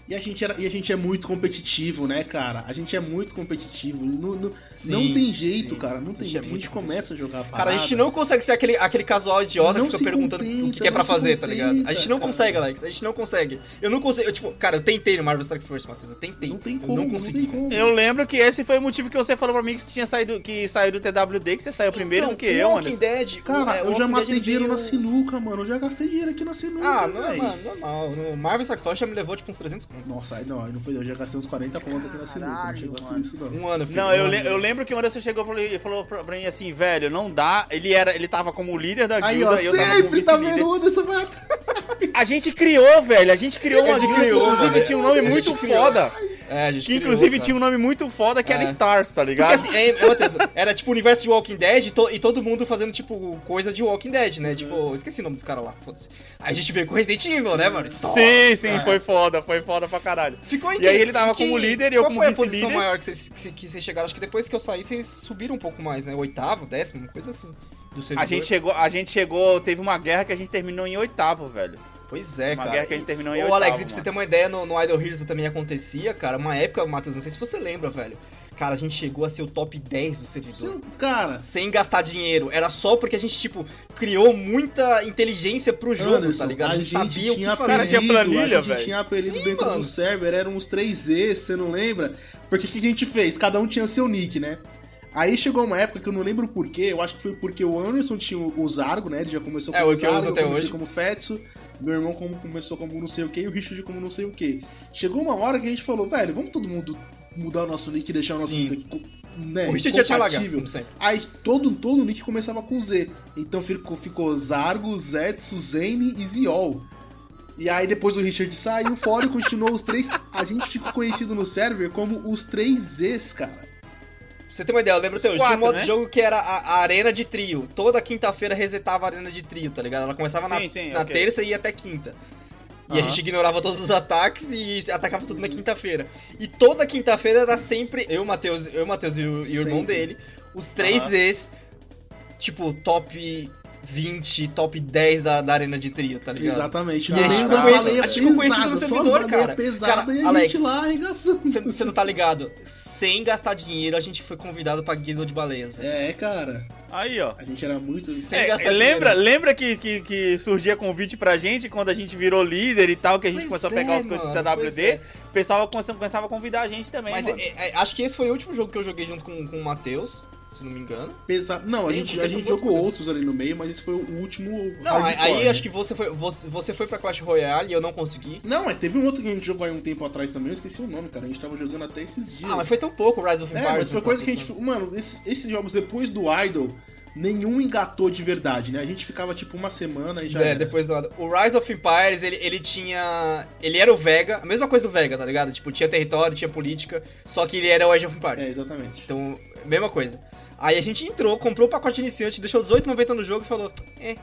E a, gente era, e a gente é muito competitivo, né, cara? A gente é muito competitivo. Não, não, Sim, não tem jeito, sim. cara. Não A tem gente jeito. é a gente começa a jogar a Cara, parada. a gente não consegue ser aquele, aquele casual idiota Não que fica perguntando o que, contenta, que é pra fazer, tá ligado? A gente contenta, não cara. consegue, Alex. A gente não consegue. Eu não consigo. Eu, tipo, cara, eu tentei no Marvel Strike Force, Matheus. Eu tentei. Não tem Eu como, não não, consegui. tem como. Eu lembro que esse foi o motivo que você falou pra mim que você tinha saído, que saiu do TWD, que você saiu primeiro Então, do que eu, mano. Dead, Cara, é, eu já matei dinheiro na sinuca, mano. Eu já gastei dinheiro aqui na sinuca, Ah, não, velho. mano, normal. No Marvel Strike Force já me levou tipo uns 300 conto. Nossa, aí não, aí não foi. Eu já gastei uns 40 conto aqui na sinuca. Não chegou a tudo isso, não. Um ano, filho. Não, um eu, ano. le- eu lembro que vez você chegou pra- e falou pra, pra mim assim, velho, não dá. Ele era, ele tava como líder da Aí, guilda ó, e eu tava como sempre tá vendo o Anderson vai atrás. A gente criou, velho. A gente criou uma A guilda inclusive tinha um nome muito criou. foda. É, Que criou, inclusive cara. tinha um nome muito foda que era É. Stars, tá Porque ligado? assim, é, é, <laughs> era tipo o universo de Walking Dead e, to- e todo mundo fazendo, tipo, coisa de Walking Dead, né? Tipo, eu esqueci o nome dos caras lá, foda-se. Aí a gente veio com Resident Evil, né, mano? sim, sim, Nossa. foi foda, foi foda pra caralho. Ficou em E aí ele tava como líder e eu qual como foi a posição vice-líder. maior que vocês, que, que vocês chegaram? Acho que depois que eu saí, vocês subiram um pouco mais, né? Oitavo, décimo, coisa assim. A gente chegou, a gente chegou, teve uma guerra que a gente terminou em oitavo, velho. Pois é, Uma cara. guerra que a gente terminou em Ô. Alex, e pra você ter uma ideia, no, no Idol Heroes também acontecia, cara. Uma época, Matheus, não sei se você lembra, velho. Cara, a gente chegou a ser o top 10 do servidor. Cara, Sem gastar dinheiro. Era só porque a gente, tipo, criou muita inteligência pro jogo, Anderson, tá ligado? A a gente, gente sabia o que tinha fazer. Cara, tinha apelido, planilha, a gente velho. tinha apelido Sim, dentro mano. do server, eram uns 3Z, você não lembra? Porque o que a gente fez? Cada um tinha seu nick, né? Aí chegou uma época que eu não lembro porquê, eu acho que foi porque o Anderson tinha o Zargo, né? Ele já começou É, como o eu Zargo, eu até comecei hoje. como Fetsu, meu irmão como começou como não sei o que e o Richard como não sei o que. Chegou uma hora que a gente falou, velho, vamos todo mundo mudar o nosso nick e deixar o nosso Sim. nick né, O Richard já tinha lagado. Aí todo, todo nick começava com Z. Então ficou, ficou Zargo, Zetsu, Zane e Ziol. E aí depois o Richard saiu fora e continuou os três. A gente ficou conhecido no server como os três Zs, cara. Você ter uma ideia, eu lembro hoje. quatro, Tinha um modo né? de jogo que era a, a arena de trio. Toda quinta-feira resetava a arena de trio, tá ligado? Ela começava na, Sim, sim, na ok. terça e ia até quinta. E a Aham. gente ignorava todos os ataques e atacava tudo na quinta-feira. E toda quinta-feira era sempre eu, Matheus, eu, Matheus e o, e o irmão dele, os três. Zs, tipo, top 20, top 10 da, da arena de trio, tá ligado? Exatamente. E a gente Não, ficou a baleia a gente ficou conhecido no pesada, servidor, cara. pesadas Cara, e a Alex, gente lá arregaçando. Você você não tá ligado? Sem gastar dinheiro, a gente foi convidado pra Guilda de Baleias. É, cara. Aí, ó. A gente era muito. Sem É, gastar lembra dinheiro. lembra que, que, que surgia convite pra gente quando a gente virou líder e tal, que a gente Pois começou a é, pegar as coisas da WD? é. O pessoal começava, começava a convidar a gente também, Mas mano. é, é, acho que esse foi o último jogo que eu joguei junto com, com o Matheus, se não me engano. Pesado. Não, a gente, a gente jogou outros ali no meio, mas esse foi o último. Não, aí, hardcore, aí né? acho que você foi, você, você foi pra Clash Royale e eu não consegui. Não, mas teve um outro que a gente jogou aí um tempo atrás também, eu esqueci o nome, cara. A gente tava jogando até esses dias. Ah, mas foi tão pouco o Rise of É, Empires. mas foi coisa que a gente. Mano, esses, esses jogos depois do Idol, nenhum engatou de verdade, né? A gente ficava tipo uma semana e já. É, era. depois do lado. O Rise of Empires, ele, ele tinha. Ele era o Vega, a mesma coisa do Vega, tá ligado? Tipo, tinha território, tinha política, só que ele era o Age of Empires. É, exatamente. Então, mesma coisa. Aí a gente entrou, comprou o pacote iniciante, deixou 18,90 no jogo e falou: É,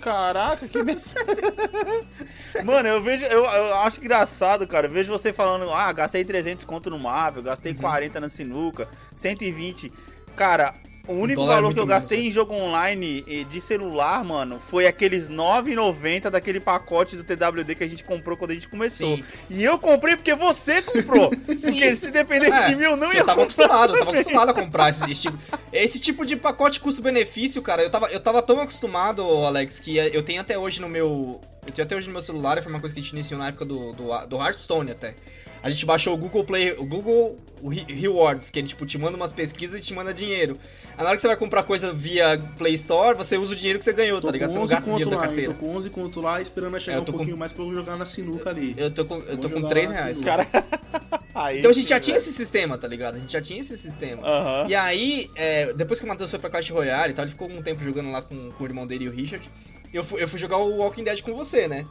Caraca, que. <laughs> Mano, eu vejo, eu, eu acho engraçado, cara. Eu vejo você falando, ah, gastei 300 conto no Marvel, Uhum. gastei 40 na sinuca, 120. Cara, o único é valor muito que eu gastei né? em jogo online de celular, mano, foi aqueles 9,90 daquele pacote do TWD que a gente comprou quando a gente começou. Sim. E eu comprei porque você comprou. <laughs> porque se dependesse É, de mim, eu não ia eu tava acostumado, eu tava <laughs> acostumado a comprar esse, esse tipo. Esse tipo de pacote custo-benefício, cara, eu tava, eu tava tão acostumado, Alex, que eu tenho até hoje no meu. Eu tenho até hoje no meu celular, foi uma coisa que a gente iniciou na época do, do, do Hearthstone até. A gente baixou o Google Play, o Google Re- Rewards, que ele tipo, te manda umas pesquisas e te manda dinheiro. Na hora que você vai comprar coisa via Play Store, você usa o dinheiro que você ganhou, Tô tá ligado? Você não 11 gasta dinheiro da lá, hein? carteira. Tô com 11 conto lá, esperando a chegar É, um eu tô com- pouquinho mais pra eu jogar na sinuca ali. Eu tô com, eu tô com jogar 3 lá, reais. cara. <laughs> Aí Então a gente já tinha esse sistema, tá ligado? A gente já tinha esse sistema. E aí, é, depois que o Matheus foi pra Clash Royale e tal, ele ficou um tempo jogando lá com, com o irmão dele e o Richard. Eu fui, eu fui jogar o Walking Dead com você, né?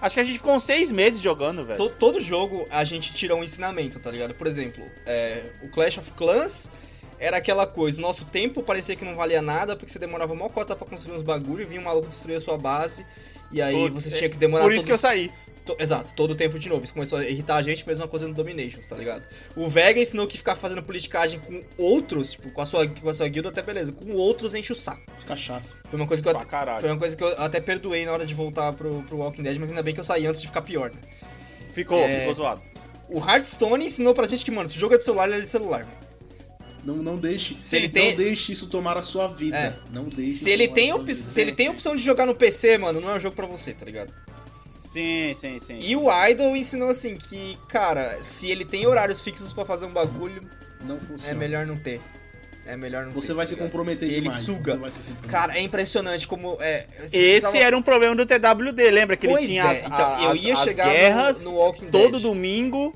Acho que a gente ficou uns seis meses jogando, velho. To- todo jogo a gente tira um ensinamento, tá ligado? Por exemplo, é, o Clash of Clans era aquela coisa, nosso tempo parecia que não valia nada, porque você demorava uma cota pra construir uns bagulho, vinha um maluco destruir a sua base, e aí Putz, você é- tinha que demorar Por isso todo- que eu saí. To- Exato, todo o tempo de novo. Isso começou a irritar a gente, mesma coisa no Dominations, tá ligado? O Vega ensinou que ficar fazendo politicagem com outros, tipo, com a sua, com a sua guilda até beleza, com outros enche o saco. Fica chato. Foi uma coisa que eu, caralho. foi uma coisa que eu até perdoei na hora de voltar pro, pro Walking Dead, mas ainda bem que eu saí antes de ficar pior, né? Ficou, É. ficou zoado. O Hearthstone ensinou pra gente que, mano, se o jogo é de celular, ele é de celular. Não, não deixe. Se ele não tem- deixe isso tomar a sua vida. É. Não deixe Se ele, isso tem tomar a op- sua vida. se ele tem a opção de jogar no PC, mano, não é um jogo pra você, tá ligado? Sim, sim, sim. E o Idol ensinou assim que, cara, se ele tem horários fixos pra fazer um bagulho, Não funciona. é melhor não ter. É melhor não ter. Você vai tá se ligado? comprometer Ele demais. suga. Você vai se comprometer. Cara, é impressionante como. É, você Esse precisava- era um problema do TWD, lembra que ele Pois tinha é, as, então, eu as- ia as chegar no- guerras no, Walking todo Dead. domingo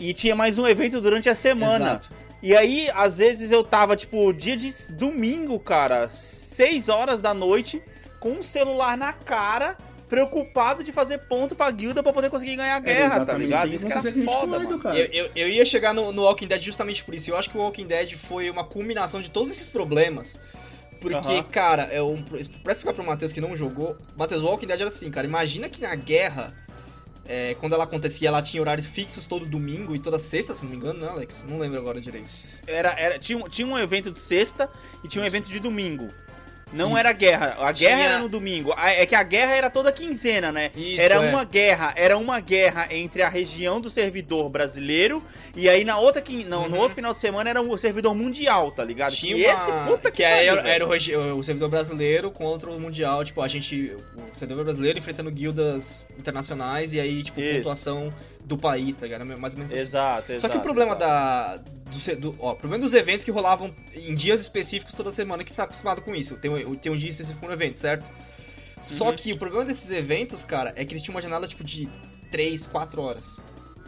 e tinha mais um evento durante a semana. Exato. E aí, às vezes eu tava, tipo, dia de domingo, cara, 6 horas da noite, com um celular na cara, preocupado de fazer ponto pra guilda pra poder conseguir ganhar a É guerra, tá exatamente ligado? isso que era foda, Idol, mano. cara. Eu, eu, eu ia chegar no, no Walking Dead justamente por isso. Eu acho que o Walking Dead foi uma culminação de todos esses problemas. Porque, cara, é um, pra explicar pro Matheus que não jogou, Matheus, o Walking Dead era assim, cara. Imagina que na guerra, é, quando ela acontecia, ela tinha horários fixos todo domingo e toda sexta, se não me engano, né, Alex? Não lembro agora direito. Era, era, tinha, tinha um evento de sexta e tinha um evento de domingo. Não Isso. era guerra. A guerra Tinha- era no domingo. É que a guerra era toda quinzena, né? Isso, era é. uma guerra, era uma guerra entre a região do servidor brasileiro e aí na outra quin- não, no Uhum. outro final de semana era o servidor mundial, tá ligado? Tinha que uma... esse puta que, que aí era, era o, o servidor brasileiro contra o mundial, tipo, a gente, o servidor brasileiro enfrentando guildas internacionais e aí, tipo, Isso. pontuação do país, tá ligado? Mais ou menos assim. Exato, exato. Só que o problema exato. da. Do, do- ó, o problema dos eventos que rolavam em dias específicos toda semana, que você tá acostumado com isso. Tem, um- tem um dia específico no evento, certo? Só Uhum. que o problema desses eventos, cara, é que eles tinham uma janela tipo de 3, 4 horas.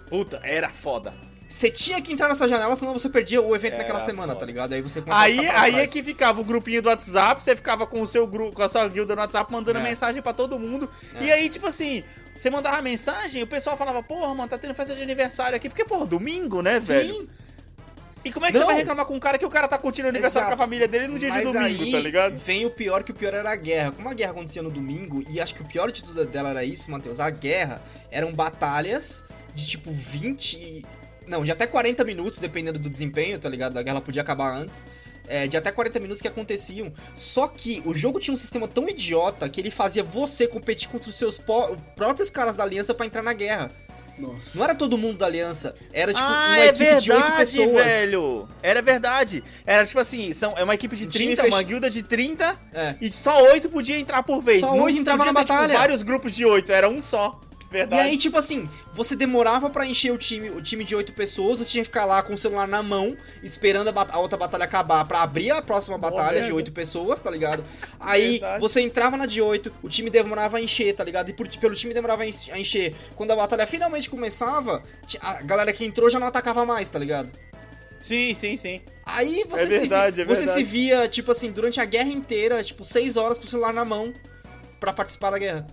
Puta, era foda. Você tinha que entrar nessa janela, senão você perdia o evento Era naquela semana, foda. tá ligado? Aí você Aí, aí é que ficava o grupinho do WhatsApp, você ficava com o seu grupo, com a sua guilda no WhatsApp mandando É. mensagem pra todo mundo. É. E aí, tipo assim, você mandava mensagem, o pessoal falava, porra, mano, tá tendo festa de aniversário aqui, porque, porra, domingo, né, velho? E como é que Não. você vai reclamar com um cara que o cara tá curtindo o aniversário Exato. com a família dele no dia de Mas domingo, aí tá ligado? Vem o pior, que o pior era a guerra. Como a guerra acontecia no domingo, e acho que o pior de tudo dela era isso, Matheus, a guerra eram batalhas de tipo 20. Não, de até 40 minutos, dependendo do desempenho, tá ligado? A guerra podia acabar antes. É, de até 40 minutos que aconteciam. Só que o jogo tinha um sistema tão idiota que ele fazia você competir contra os seus próprios caras da aliança pra entrar na guerra. Nossa. Não era todo mundo da aliança, era tipo ah, uma é equipe de oito verdade, pessoas. velho. Era verdade. Era tipo assim, são, é uma equipe de Um time 30, fech- uma guilda de 30 É. e só 8 podia entrar por vez. Só Não oito entrava podia na ter, tipo, batalha. vários grupos de 8, era um só. <laughs> E Verdade. aí, tipo assim, você demorava pra encher o time, o time de oito pessoas, você tinha que ficar lá com o celular na mão, esperando a, a outra batalha acabar pra abrir a próxima batalha de oito pessoas, tá ligado? Aí Verdade. você entrava na de oito, o time demorava a encher, tá ligado? E por- pelo time demorava a enche- a encher. Quando a batalha finalmente começava, a galera que entrou já não atacava mais, tá ligado? Sim, sim, sim. Aí você, É verdade, se, é você se via, tipo assim, durante a guerra inteira, tipo, seis horas com o celular na mão pra participar da guerra.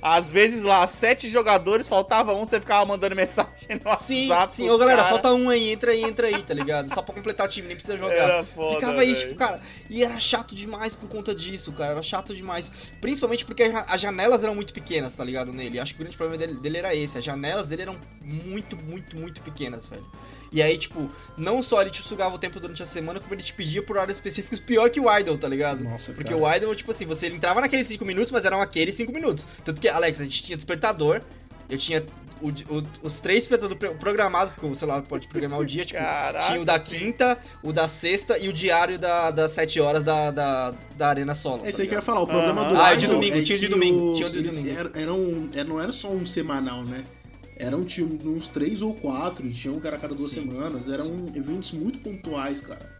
Às vezes lá, sete jogadores, faltava um, você ficava mandando <laughs> mensagem no Sim, WhatsApp. sim, ô galera, cara. falta um aí, entra aí, entra aí, tá ligado? Só pra completar o time, nem precisa jogar. Era foda, Ficava aí, tipo, cara, e era chato demais por conta disso, cara, era chato demais. Principalmente porque as janelas eram muito pequenas, tá ligado, nele. Acho que o grande problema dele, dele era esse, as janelas dele eram muito, muito, muito pequenas, velho. E aí, tipo, não só ele te sugava o tempo durante a semana, como ele te pedia por horários específicos pior que o Idol, tá ligado? Nossa, Porque cara. o Idol, tipo assim, você entrava naqueles 5 minutos, mas eram aqueles 5 minutos. Tanto que, Alex, a gente tinha despertador, eu tinha o- o- os três despertadores pro- programados, porque o celular pode programar o dia, tipo, Caraca, tinha o da sim. quinta, o da sexta e o diário da, das 7 horas da, da, da Arena Solo. É isso tá aí que eu ia falar, o problema Aham. do Ah, de Idol domingo, é tinha de domingo, tinha de domingo. eram, eram- era- não era só um semanal, né? Eram tipo, uns três ou quatro, e tinha um cara a cada duas Sim. semanas, eram eventos muito pontuais, cara.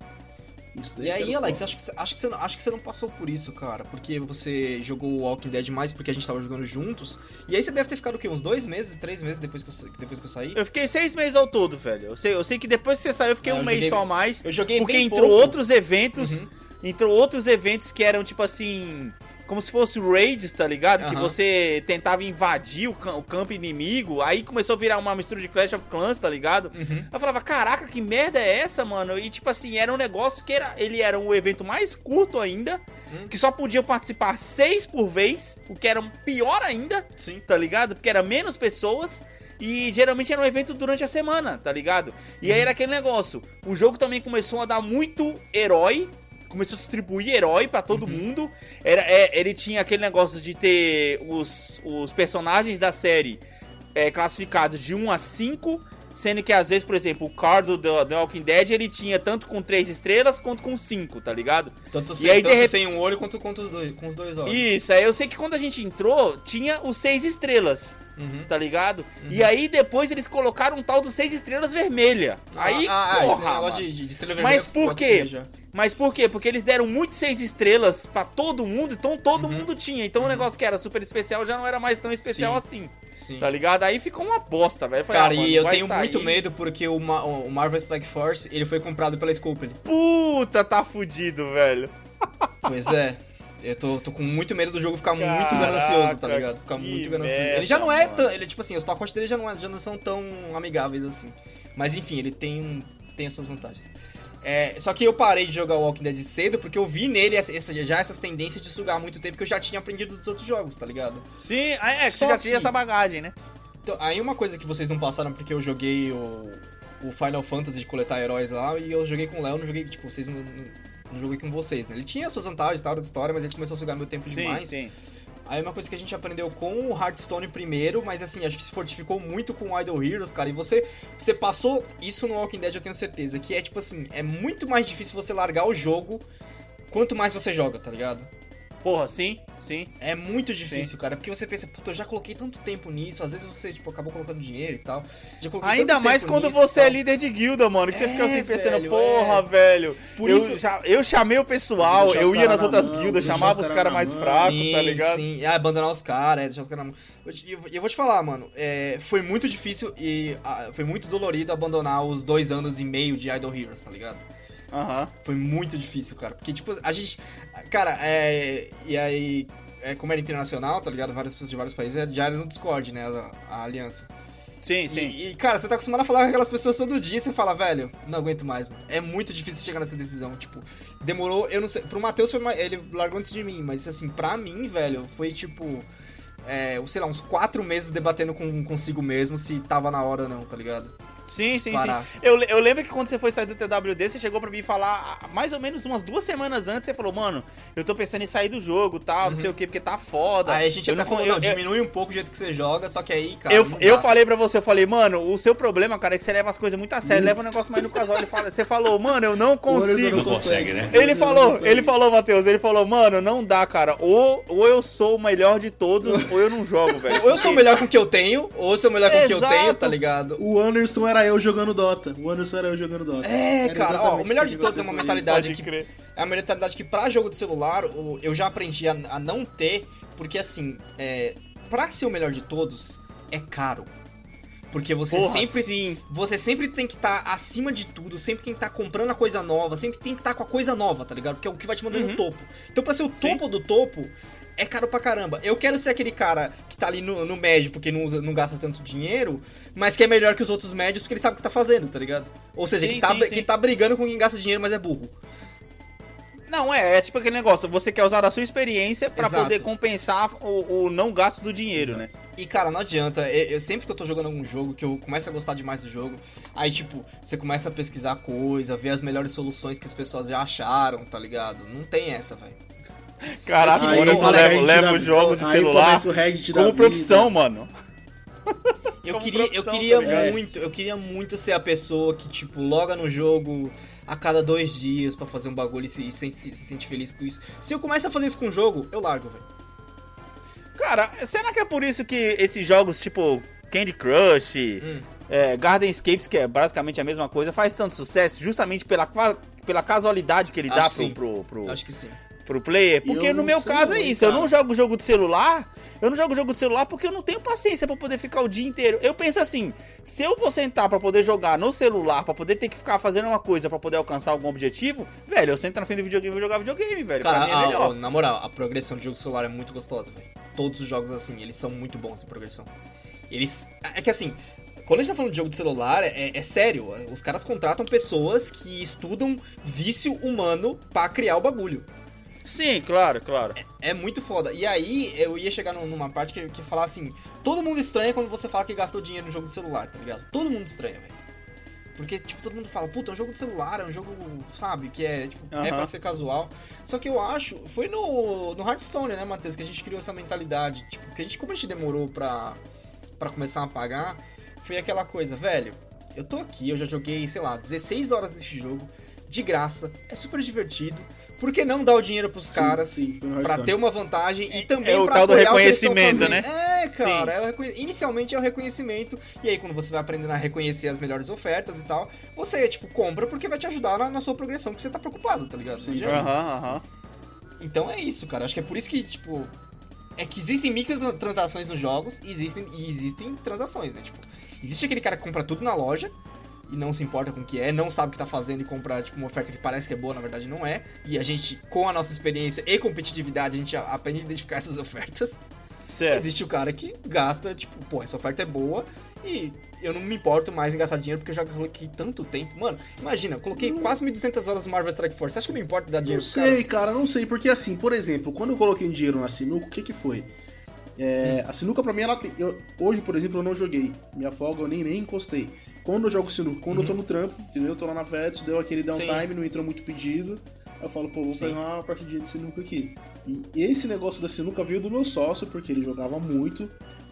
Isso daí E aí, Alex, acho que, você- acho, que você, não- acho que você não passou por isso, cara. Porque você jogou o Walking Dead mais porque a gente tava jogando juntos. E aí você deve ter ficado o quê? Uns dois meses, três meses depois que eu, depois que eu saí? Eu fiquei seis meses ao todo, velho. Eu sei, eu sei que depois que você saiu, eu fiquei É, um eu mês joguei- só a mais. Eu joguei Porque bem entrou pouco. outros eventos. Uhum. Entrou outros eventos que eram, tipo assim. Como se fosse raids, tá ligado? Que Aham. você tentava invadir o, o campo inimigo. Aí começou a virar uma mistura de Clash of Clans, tá ligado? Uhum. Eu falava, caraca, que merda é essa, mano? E tipo assim, era um negócio que era. Ele era um evento mais curto ainda. Hum. Que só podiam participar seis por vez. O que era pior ainda, Sim. tá ligado? Porque era menos pessoas. E geralmente era um evento durante a semana, tá ligado? E aí era aquele negócio. O jogo também começou a dar muito herói. Começou a distribuir herói pra todo mundo. Era, é, ele tinha aquele negócio de ter os, os personagens da série é, classificados de 1 a 5. Sendo que às vezes, por exemplo, o card do The Walking Dead ele tinha tanto com 3 estrelas quanto com 5, tá ligado? Tanto, E sem, aí, de tanto rep- sem um olho quanto, quanto os dois, com os dois olhos. Isso, aí eu sei que quando a gente entrou, tinha os 6 estrelas, Uhum. tá ligado? E aí depois eles colocaram um tal dos 6 estrelas vermelha. Aí, ah, ah, porra, de, de estrela Mas vermelha, por quê? Mas por quê? Porque eles deram muito 6 estrelas pra todo mundo, então todo Uhum. mundo tinha. Então o negócio que era super especial já não era mais tão especial Sim. assim, Sim. tá ligado? Aí ficou uma bosta, velho. Cara, ah, mano, e eu tenho sair. muito medo porque o, Ma- o Marvel Strike Force, ele foi comprado pela Scopely. Puta, tá fudido, velho. Pois é. Eu tô, tô com muito medo do jogo ficar muito Caraca, ganancioso, tá ligado? Ficar muito ganancioso. merda, ele já não é mano. tão. Ele, tipo assim, os pacotes dele já não, é- já não são tão amigáveis assim. Mas enfim, ele tem, tem as suas vantagens. É, só que eu parei de jogar o Walking Dead cedo porque eu vi nele essa, essa- já essas tendências de sugar muito tempo que eu já tinha aprendido dos outros jogos, tá ligado? Sim, é, é que você já que- tinha essa bagagem, né? Então, aí uma coisa que vocês não passaram porque eu joguei o, o Final Fantasy de coletar heróis lá e eu joguei com o Léo, não joguei, tipo, vocês não, não, não joguei com vocês, né? Ele tinha suas vantagens e tal da história, mas ele começou a sugar meu tempo demais. sim. Aí uma coisa que a gente aprendeu com o Hearthstone primeiro, mas assim, acho que se fortificou muito com o Idle Heroes, cara. E você, você passou isso no Walking Dead, eu tenho certeza. Que é tipo assim, é muito mais difícil você largar o jogo quanto mais você joga, tá ligado? Porra, sim, sim. É muito difícil, cara, porque você pensa, puta, eu já coloquei tanto tempo nisso, às vezes você, tipo, acabou colocando dinheiro e tal. Já coloquei Ainda tanto mais tempo quando nisso você é tal. líder de guilda, mano. Que você É, fica assim pensando, velho, porra, é. velho. Por eu, isso- já, eu chamei o pessoal, eu ia nas na outras mão, guildas, chamava os os cara caras mais fracos, sim, tá ligado? Sim, ah, abandonar os caras, é, deixar os caras na mão. E eu, eu vou te falar, mano, é, foi muito difícil e ah, foi muito dolorido abandonar os dois anos e meio de Idol Heroes, tá ligado? Aham. Foi muito difícil, cara. Porque, tipo, a gente. Cara, é. E aí. É, como era internacional, tá ligado? Várias pessoas de vários países, é diário no Discord, né? A, a aliança. Sim, sim. E, e, cara, você tá acostumado a falar com aquelas pessoas todo dia e você fala, velho, não aguento mais, mano. É muito difícil chegar nessa decisão. Tipo, demorou, eu não sei. Pro Matheus foi mais. Ele largou antes de mim, mas assim, pra mim, velho, foi tipo. É, sei lá, uns quatro meses debatendo com, consigo mesmo se tava na hora ou não, tá ligado? Sim, sim, parar. sim. Eu, eu lembro que quando você foi sair do TWD, você chegou pra mim falar mais ou menos umas duas semanas antes. Você falou, mano, eu tô pensando em sair do jogo tal, não sei o que, porque tá foda. Aí a gente eu até não, falou, eu, não, eu, diminui um pouco o jeito que você joga, só que aí, cara. eu, eu falei pra você, eu falei, mano, o seu problema, cara, é que você leva as coisas muito a sério, leva o negócio mais no casual. Ele fala, você falou, mano, eu não consigo. Não consegue, né? Ele falou, ele falou, Matheus, ele falou, mano, não dá, cara. Ou, ou eu sou o melhor de todos, ou eu não jogo, velho. Ou eu sou melhor com o que eu tenho, ou eu sou melhor com o que eu tenho, tá ligado? O Anderson era eu jogando Dota. O Anderson era eu jogando Dota. É, Era cara, ó, o melhor de todos é uma mentalidade que crer. é uma mentalidade que pra jogo de celular eu já aprendi a, a não ter, porque assim, é, pra ser o melhor de todos, é caro. Porque você Porra, sempre. sim. Você sempre tem que estar acima de tudo, sempre tem que estar comprando a coisa nova, sempre tem que estar com a coisa nova, tá ligado? Porque é o que vai te mandando Uhum. no topo. Então pra ser o Sim. topo do topo, é caro pra caramba. Eu quero ser aquele cara que tá ali no, no médio porque não, usa, não gasta tanto dinheiro, mas que é melhor que os outros médios porque ele sabe o que tá fazendo, tá ligado? Ou seja, Sim, que, tá, sim, que sim. tá brigando com quem gasta dinheiro, mas é burro. Não, é, é tipo aquele negócio, você quer usar a sua experiência pra Exato. poder compensar o, o não gasto do dinheiro, né? E cara, não adianta, eu, eu- sempre que eu tô jogando algum jogo, que eu começo a gostar demais do jogo, aí tipo, você começa a pesquisar coisa, ver as melhores soluções que as pessoas já acharam, tá ligado? Não tem essa, velho. Caraca, Aí agora eu só levo, da- levo jogos de celular como vida. profissão, mano. Eu Como queria, eu profissão queria também. É. muito, eu queria muito ser a pessoa que, tipo, loga no jogo a cada dois dias pra fazer um bagulho e se, e sente- se, se sente feliz com isso. Se eu começar a fazer isso com o jogo, eu largo, velho. Cara, será que é por isso que esses jogos tipo Candy Crush, Hum. é, Gardenscapes, que é basicamente a mesma coisa, faz tanto sucesso justamente pela, pela casualidade que ele Acho dá que pro, pro, pro, Acho que sim. Pro player? Porque no meu caso é isso, eu cara. não jogo jogo de celular, eu não jogo jogo de celular porque eu não tenho paciência pra poder ficar o dia inteiro. Eu penso assim, se eu vou sentar pra poder jogar no celular, pra poder ter que ficar fazendo uma coisa pra poder alcançar algum objetivo, velho, eu sento na frente do videogame e vou jogar videogame, velho. Cara, pra mim é a- melhor. a- na moral, a progressão de jogo celular é muito gostosa, velho. Todos os jogos, assim, eles são muito bons em progressão. Eles. É que assim. Quando a gente tá falando de jogo de celular, é, é sério. Os caras contratam pessoas que estudam vício humano pra criar o bagulho. Sim, claro, claro. É muito foda. E aí, eu ia chegar num- numa parte que, que falar assim: todo mundo estranha quando você fala que gastou dinheiro no jogo de celular, tá ligado? Todo mundo estranha, velho. Porque, tipo, todo mundo fala, puta, é um jogo de celular, é um jogo, sabe, que é, tipo, é pra ser casual. Só que eu acho, foi no, no Hearthstone, né, Matheus, que a gente criou essa mentalidade. Tipo, que a gente, como a gente demorou pra, pra começar a pagar, foi aquela coisa, velho, eu tô aqui, eu já joguei, sei lá, 16 horas desse jogo, de graça, é super divertido. Por que não dar o dinheiro pros Sim, caras? sim, no Pra ter uma vantagem e também é o pra tal do reconhecimento, né? É, cara, é o reconhe- inicialmente é o reconhecimento, e aí quando você vai aprendendo a reconhecer as melhores ofertas e tal, você, tipo, compra porque vai te ajudar na, na sua progressão, porque você tá preocupado, tá ligado? Sim. Aham, aham. Então é isso, cara. Acho que é por isso que, tipo. É que existem microtransações nos jogos e existem, e existem transações, né? Tipo, existe aquele cara que compra tudo na loja e não se importa com o que é, não sabe o que tá fazendo e compra, tipo, uma oferta que parece que é boa, na verdade não é. E a gente, com a nossa experiência e competitividade, a gente aprende a identificar <laughs> essas ofertas. Certo. Existe o cara que gasta, tipo, pô, essa oferta é boa e eu não me importo mais em gastar dinheiro porque eu já coloquei tanto tempo. Mano, imagina, eu coloquei quase 1.200 horas no Marvel Strike Force. Você acha que eu me importo dar Não dinheiro cara? sei, cara, não sei. Porque assim, por exemplo, quando eu coloquei dinheiro na sinuca, o que que foi? É, a sinuca pra mim, ela tem. eu- hoje, por exemplo, eu não joguei. Minha folga eu nem, nem encostei. Quando eu jogo sinuca, quando eu tô no trampo, entendeu? Eu tô lá na Vetus, deu aquele downtime, não entrou muito pedido. Eu falo, pô, vou Sim. pegar uma partidinha de sinuca aqui. E esse negócio da sinuca veio do meu sócio, porque ele jogava muito.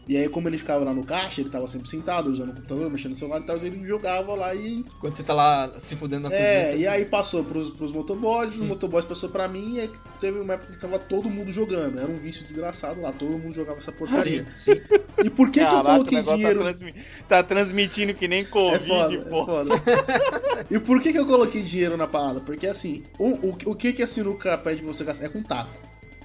E aí, como ele ficava lá no caixa, ele tava sempre sentado, usando o computador, mexendo no celular e tal, ele jogava lá e Quando você tá lá se fudendo na é, cozinha. e aí passou pros, pros motoboys, dos Hum. motoboys passou pra mim, e aí teve uma época que tava todo mundo jogando. Era um vício desgraçado lá, todo mundo jogava essa porcaria. Sim, sim. E por que, que eu Caraca, coloquei negócio dinheiro. Tá, transmi- tá transmitindo que nem É Covid, foda, é pô. foda. e por que, que eu coloquei dinheiro na parada? Porque assim, o, o, o que, que a sinuca pede você gastar? É com taco,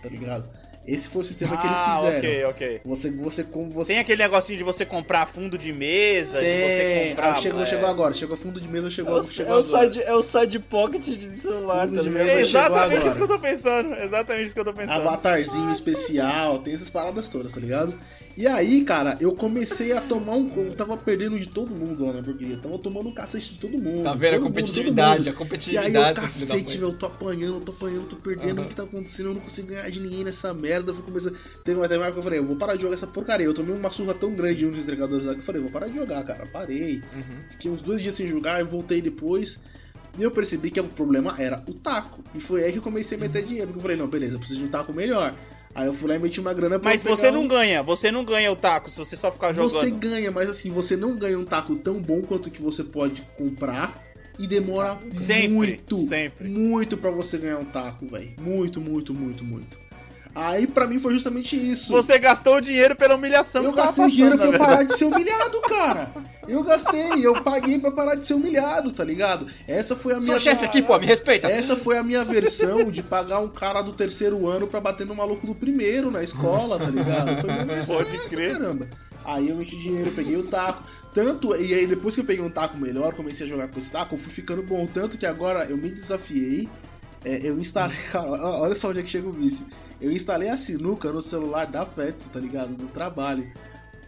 tá ligado? Esse foi o sistema que eles Ah, fizeram. ok, ok. Você, você, como você. Tem aquele negocinho de você comprar fundo de mesa, de você Tem. comprar... Ah, chegou, é, chegou agora, chegou fundo de mesa, É chegou, o, chegou é, o agora. side, é o side pocket de celular, Tudo tá de mesmo. É exatamente isso que eu tô pensando. Exatamente isso que eu tô pensando. Avatarzinho especial, tem essas paradas todas, tá ligado? E aí, cara, eu comecei a tomar um. Eu tava perdendo de todo mundo lá na hamburgueria. Tava tomando um cacete de todo mundo. Tá vendo? A mundo, competitividade, todo a mundo. E competitividade. aí, eu, cacete, meu, eu tô apanhando, eu tô apanhando, tô perdendo. Aham. O que tá acontecendo? Eu não consigo ganhar de ninguém nessa merda. eu fui começar. Teve uma época que eu falei, eu vou parar de jogar essa porcaria. Eu tomei uma surra tão grande de um dos entregadores lá que eu falei, vou parar de jogar, cara. Parei. Uhum. Fiquei uns dois dias sem jogar, eu voltei depois. E eu percebi que o problema era o taco. E foi aí que eu comecei a meter dinheiro. Porque eu falei, não, beleza, eu preciso de um taco melhor. Aí eu fui lá e meti uma grana pra Mas você não um... ganha, você não ganha o taco se você só ficar jogando. Você ganha, mas assim, você não ganha um taco tão bom quanto que você pode comprar. E demora Sempre, muito, sempre. muito pra você ganhar um taco, velho. Muito, muito, muito, muito. Aí pra mim foi justamente isso. Você gastou o dinheiro pela humilhação Eu que você tava gastei dinheiro pra passando, eu parar de ser humilhado, cara. Eu gastei, eu paguei pra parar de ser humilhado, tá ligado? Essa foi a minha. Sou chefe aqui, pô, me respeita. Essa foi a minha versão de pagar um cara do terceiro ano pra bater no maluco do primeiro na escola, tá ligado? Foi minha versão Pode essa, crer. caramba. Aí eu meti dinheiro, peguei o taco. Tanto, e aí depois que eu peguei um taco melhor, comecei a jogar com esse taco, eu fui ficando bom. Tanto que agora eu me desafiei. é, eu instalei. Cara, <laughs> olha só onde é que chega o vice. Eu instalei a sinuca no celular da Fetz, tá ligado? Do trabalho.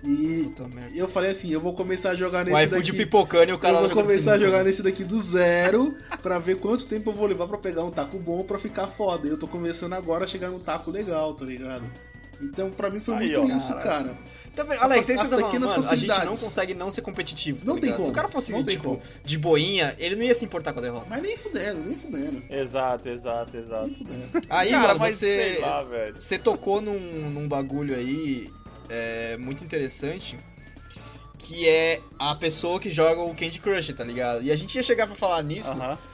E eu falei assim, eu vou começar a jogar O nesse iFood daqui. pipocando e o cara Eu vou começar a jogar nesse daqui do zero <laughs> pra ver quanto tempo eu vou levar pra pegar um taco bom pra ficar foda. Eu tô começando agora a chegar num taco legal, tá ligado? Então pra mim foi Aí, muito ó, isso, cara. Tá vendo? Alex, isso As que eu tô falando, pequenas mano, a gente não consegue não ser competitivo. tá Não tem como, Se o cara fosse, não tipo, como. de boinha, ele não ia se importar com a derrota. Mas nem fudendo, nem fudendo. Exato, exato, exato. Aí, Cara, mano, mas você, sei lá, velho. você tocou num, num bagulho aí é, muito interessante, que é a pessoa que joga o Candy Crush, tá ligado? E a gente ia chegar pra falar nisso, Aham. que,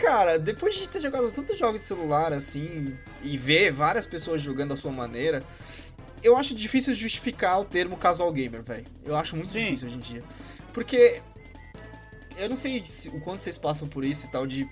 cara, depois de ter jogado tantos jogos de celular, assim, e ver várias pessoas jogando da sua maneira, eu acho difícil justificar o termo casual gamer, velho. Eu acho muito Sim. difícil hoje em dia. Porque eu não sei se- o quanto vocês passam por isso e tal de.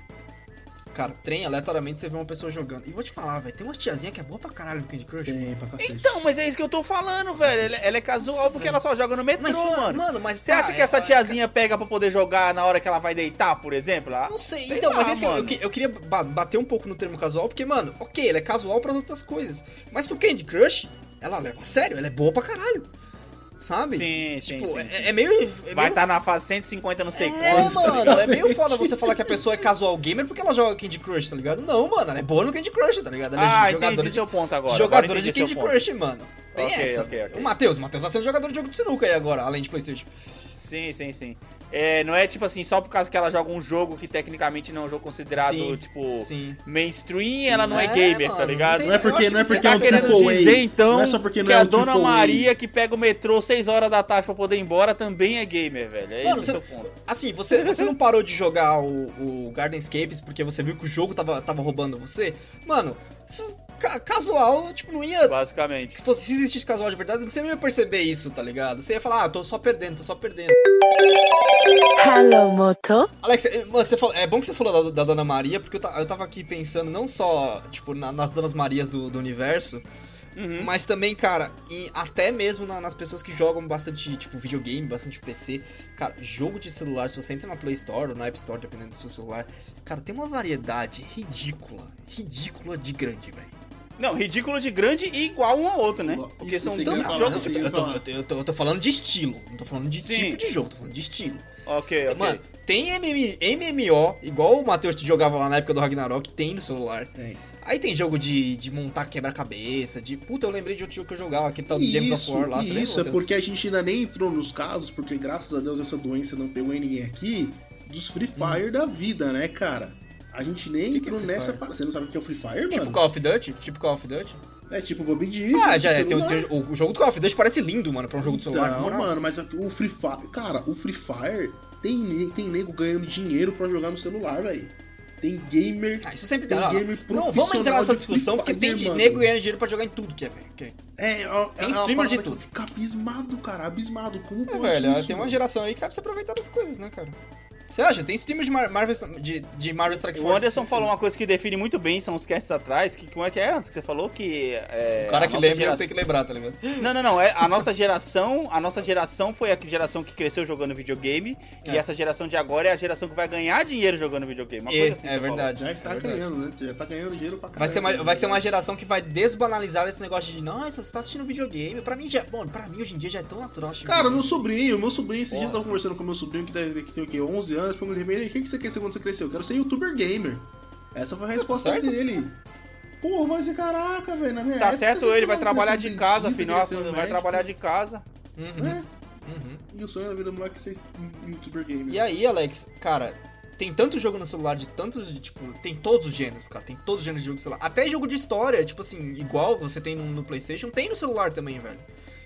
Cara, trem, aleatoriamente você vê uma pessoa jogando. E vou te falar, velho, tem umas tiazinha que é boa pra caralho no Candy Crush. Tem pra cacete. Então, mas é isso que eu tô falando, velho. Ela, ela é casual porque ela só joga no metrô, Mas, mano. mano, mas Você acha tá, que essa é- tiazinha pega pra poder jogar na hora que ela vai deitar, por exemplo? Ela- Não sei, Sei então, lá, mas é isso que eu, eu, mano. que- eu queria ba- bater um pouco no termo casual, porque, mano, ok, ele é casual pras outras coisas. Mas pro Candy Crush, ela leva a sério, ela é boa pra caralho. Sabe? Sim, sim, Tipo, sim, é, sim. é meio. É Vai estar na fase 150, não sei É, tá mano, ligado? é meio foda você falar que a pessoa é casual gamer porque ela joga Candy Crush, tá ligado? Não, mano, ela é boa no Candy Crush, tá ligado? Ela é Ah, jogadora entendi de, seu ponto agora. jogadora de Candy. Crush, mano. Tem Ok, essa. ok, ok. O Matheus, o Matheus tá sendo jogador de jogo de sinuca aí agora, além de Playstation. Sim, sim, sim. É, não é tipo assim, só por causa que ela joga um jogo que tecnicamente não é um jogo considerado, Sim, tipo, Sim. mainstream, ela não é, É, gamer, mano, tá ligado? não Não é porque, Eu não é porque Você é tá um querendo triple A. dizer, então, não é só porque não que é a um dona. Maria que pega o metrô 6 horas da tarde pra poder ir embora também é gamer, velho. É Mano, esse o seu ponto. Assim, você, você não parou de jogar o, o Gardenscapes porque você viu que o jogo tava, tava roubando você? Mano, isso- ca- casual, tipo, não ia. Basicamente. Se, fosse, se existisse casual de verdade, você não ia perceber isso, tá ligado? Você ia falar, ah, tô só perdendo, tô só perdendo. Hello, Moto. Alex, eh, você falou- é bom que você falou da, da Dona Maria, porque eu, ta- eu tava aqui pensando não só, tipo, na- nas Donas Marias do, do universo, Uhum. mas também, cara, em- até mesmo na- nas pessoas que jogam bastante, tipo, videogame, bastante PC. Cara, jogo de celular, se você entra na Play Store ou na App Store, dependendo do seu celular, cara, tem uma variedade ridícula, ridícula de grande, velho. Não, ridículo de grande e igual um ao outro, né? Isso Porque são você tantos jogos. assim, Eu, eu tô, eu tô- eu tô- eu tô falando de estilo, não tô falando de Sim. tipo de jogo, tô falando de estilo. Ok, ok. Mano, tem MM MMO, igual o Matheus te jogava lá na época do Ragnarok, tem no celular. Tem. Aí tem jogo de, de montar quebra-cabeça, de. Puta, eu lembrei de outro jogo que eu jogava, aquele tal de James of Isso, War lá. você lembra, isso, é porque a gente ainda nem entrou nos casos, porque graças a Deus essa doença não pegou em ninguém aqui, dos Free Fire da vida, né, cara? A gente nem que que é entrou nessa parada. Você não sabe o que é o Free Fire, Tipo mano? Call of Duty? Tipo Call of Duty? É tipo Bob Diz. ah, já é. Tem, o- tem o, jogo do Call of Duty parece lindo, mano, pra um jogo de celular. Não, mano, mas o Free Fire. Cara, o Free Fire tem, tem nego ganhando dinheiro pra jogar no celular, velho. Tem gamer. Ah, isso sempre Tem dá. gamer Não, vamos profissional entrar nessa discussão, porque tem de mano. nego ganhando dinheiro pra jogar em tudo que é, velho. É, É, é, é uma streamer de tudo. eu fico abismado, cara. Abismado. Como É, pode velho, isso, tem uma geração aí que sabe se aproveitar das coisas, né, cara? Você acha? Tem streamer de Mar- Marvel, de, de Marvel Strike O Force. Anderson falou uma coisa que define muito bem, são os casts atrás, que como é que é antes que você falou que é, O cara que lembra geração- tem que lembrar, tá ligado? Não, não, não, é a nossa geração, a nossa geração foi a geração que cresceu jogando videogame É. e essa geração de agora é a geração que vai ganhar dinheiro jogando videogame. Uma É, coisa assim, é você falou. verdade. Já está é verdade. ganhando, né? Já tá ganhando dinheiro pra caralho. Vai ser, uma, vai ser uma geração que vai desbanalizar esse negócio de nossa, você tá assistindo videogame. Pra mim já. Bom, pra mim hoje em dia já é tão natural. Cara, meu sobrinho, meu sobrinho, esse dia eu tava conversando com meu sobrinho que, deve, que tem o quê? 11 anos, perguntei pra ele, o que você quer ser quando você crescer? Eu quero ser youtuber gamer. Essa foi a resposta certo. dele. Pô, vai ser caraca, velho. Na minha Tá época, certo ele, vai trabalhar de casa, afinal, vai médico, trabalhar de casa. Uhum, né? uhum. E o sonho da vida do moleque é ser youtuber gamer. E aí, Alex, cara, tem tanto jogo no celular de tantos, tipo, tem todos os gêneros, cara, tem todos os gêneros de jogo no celular. Até jogo de história, tipo assim, igual você tem no, no PlayStation, tem no celular também, velho.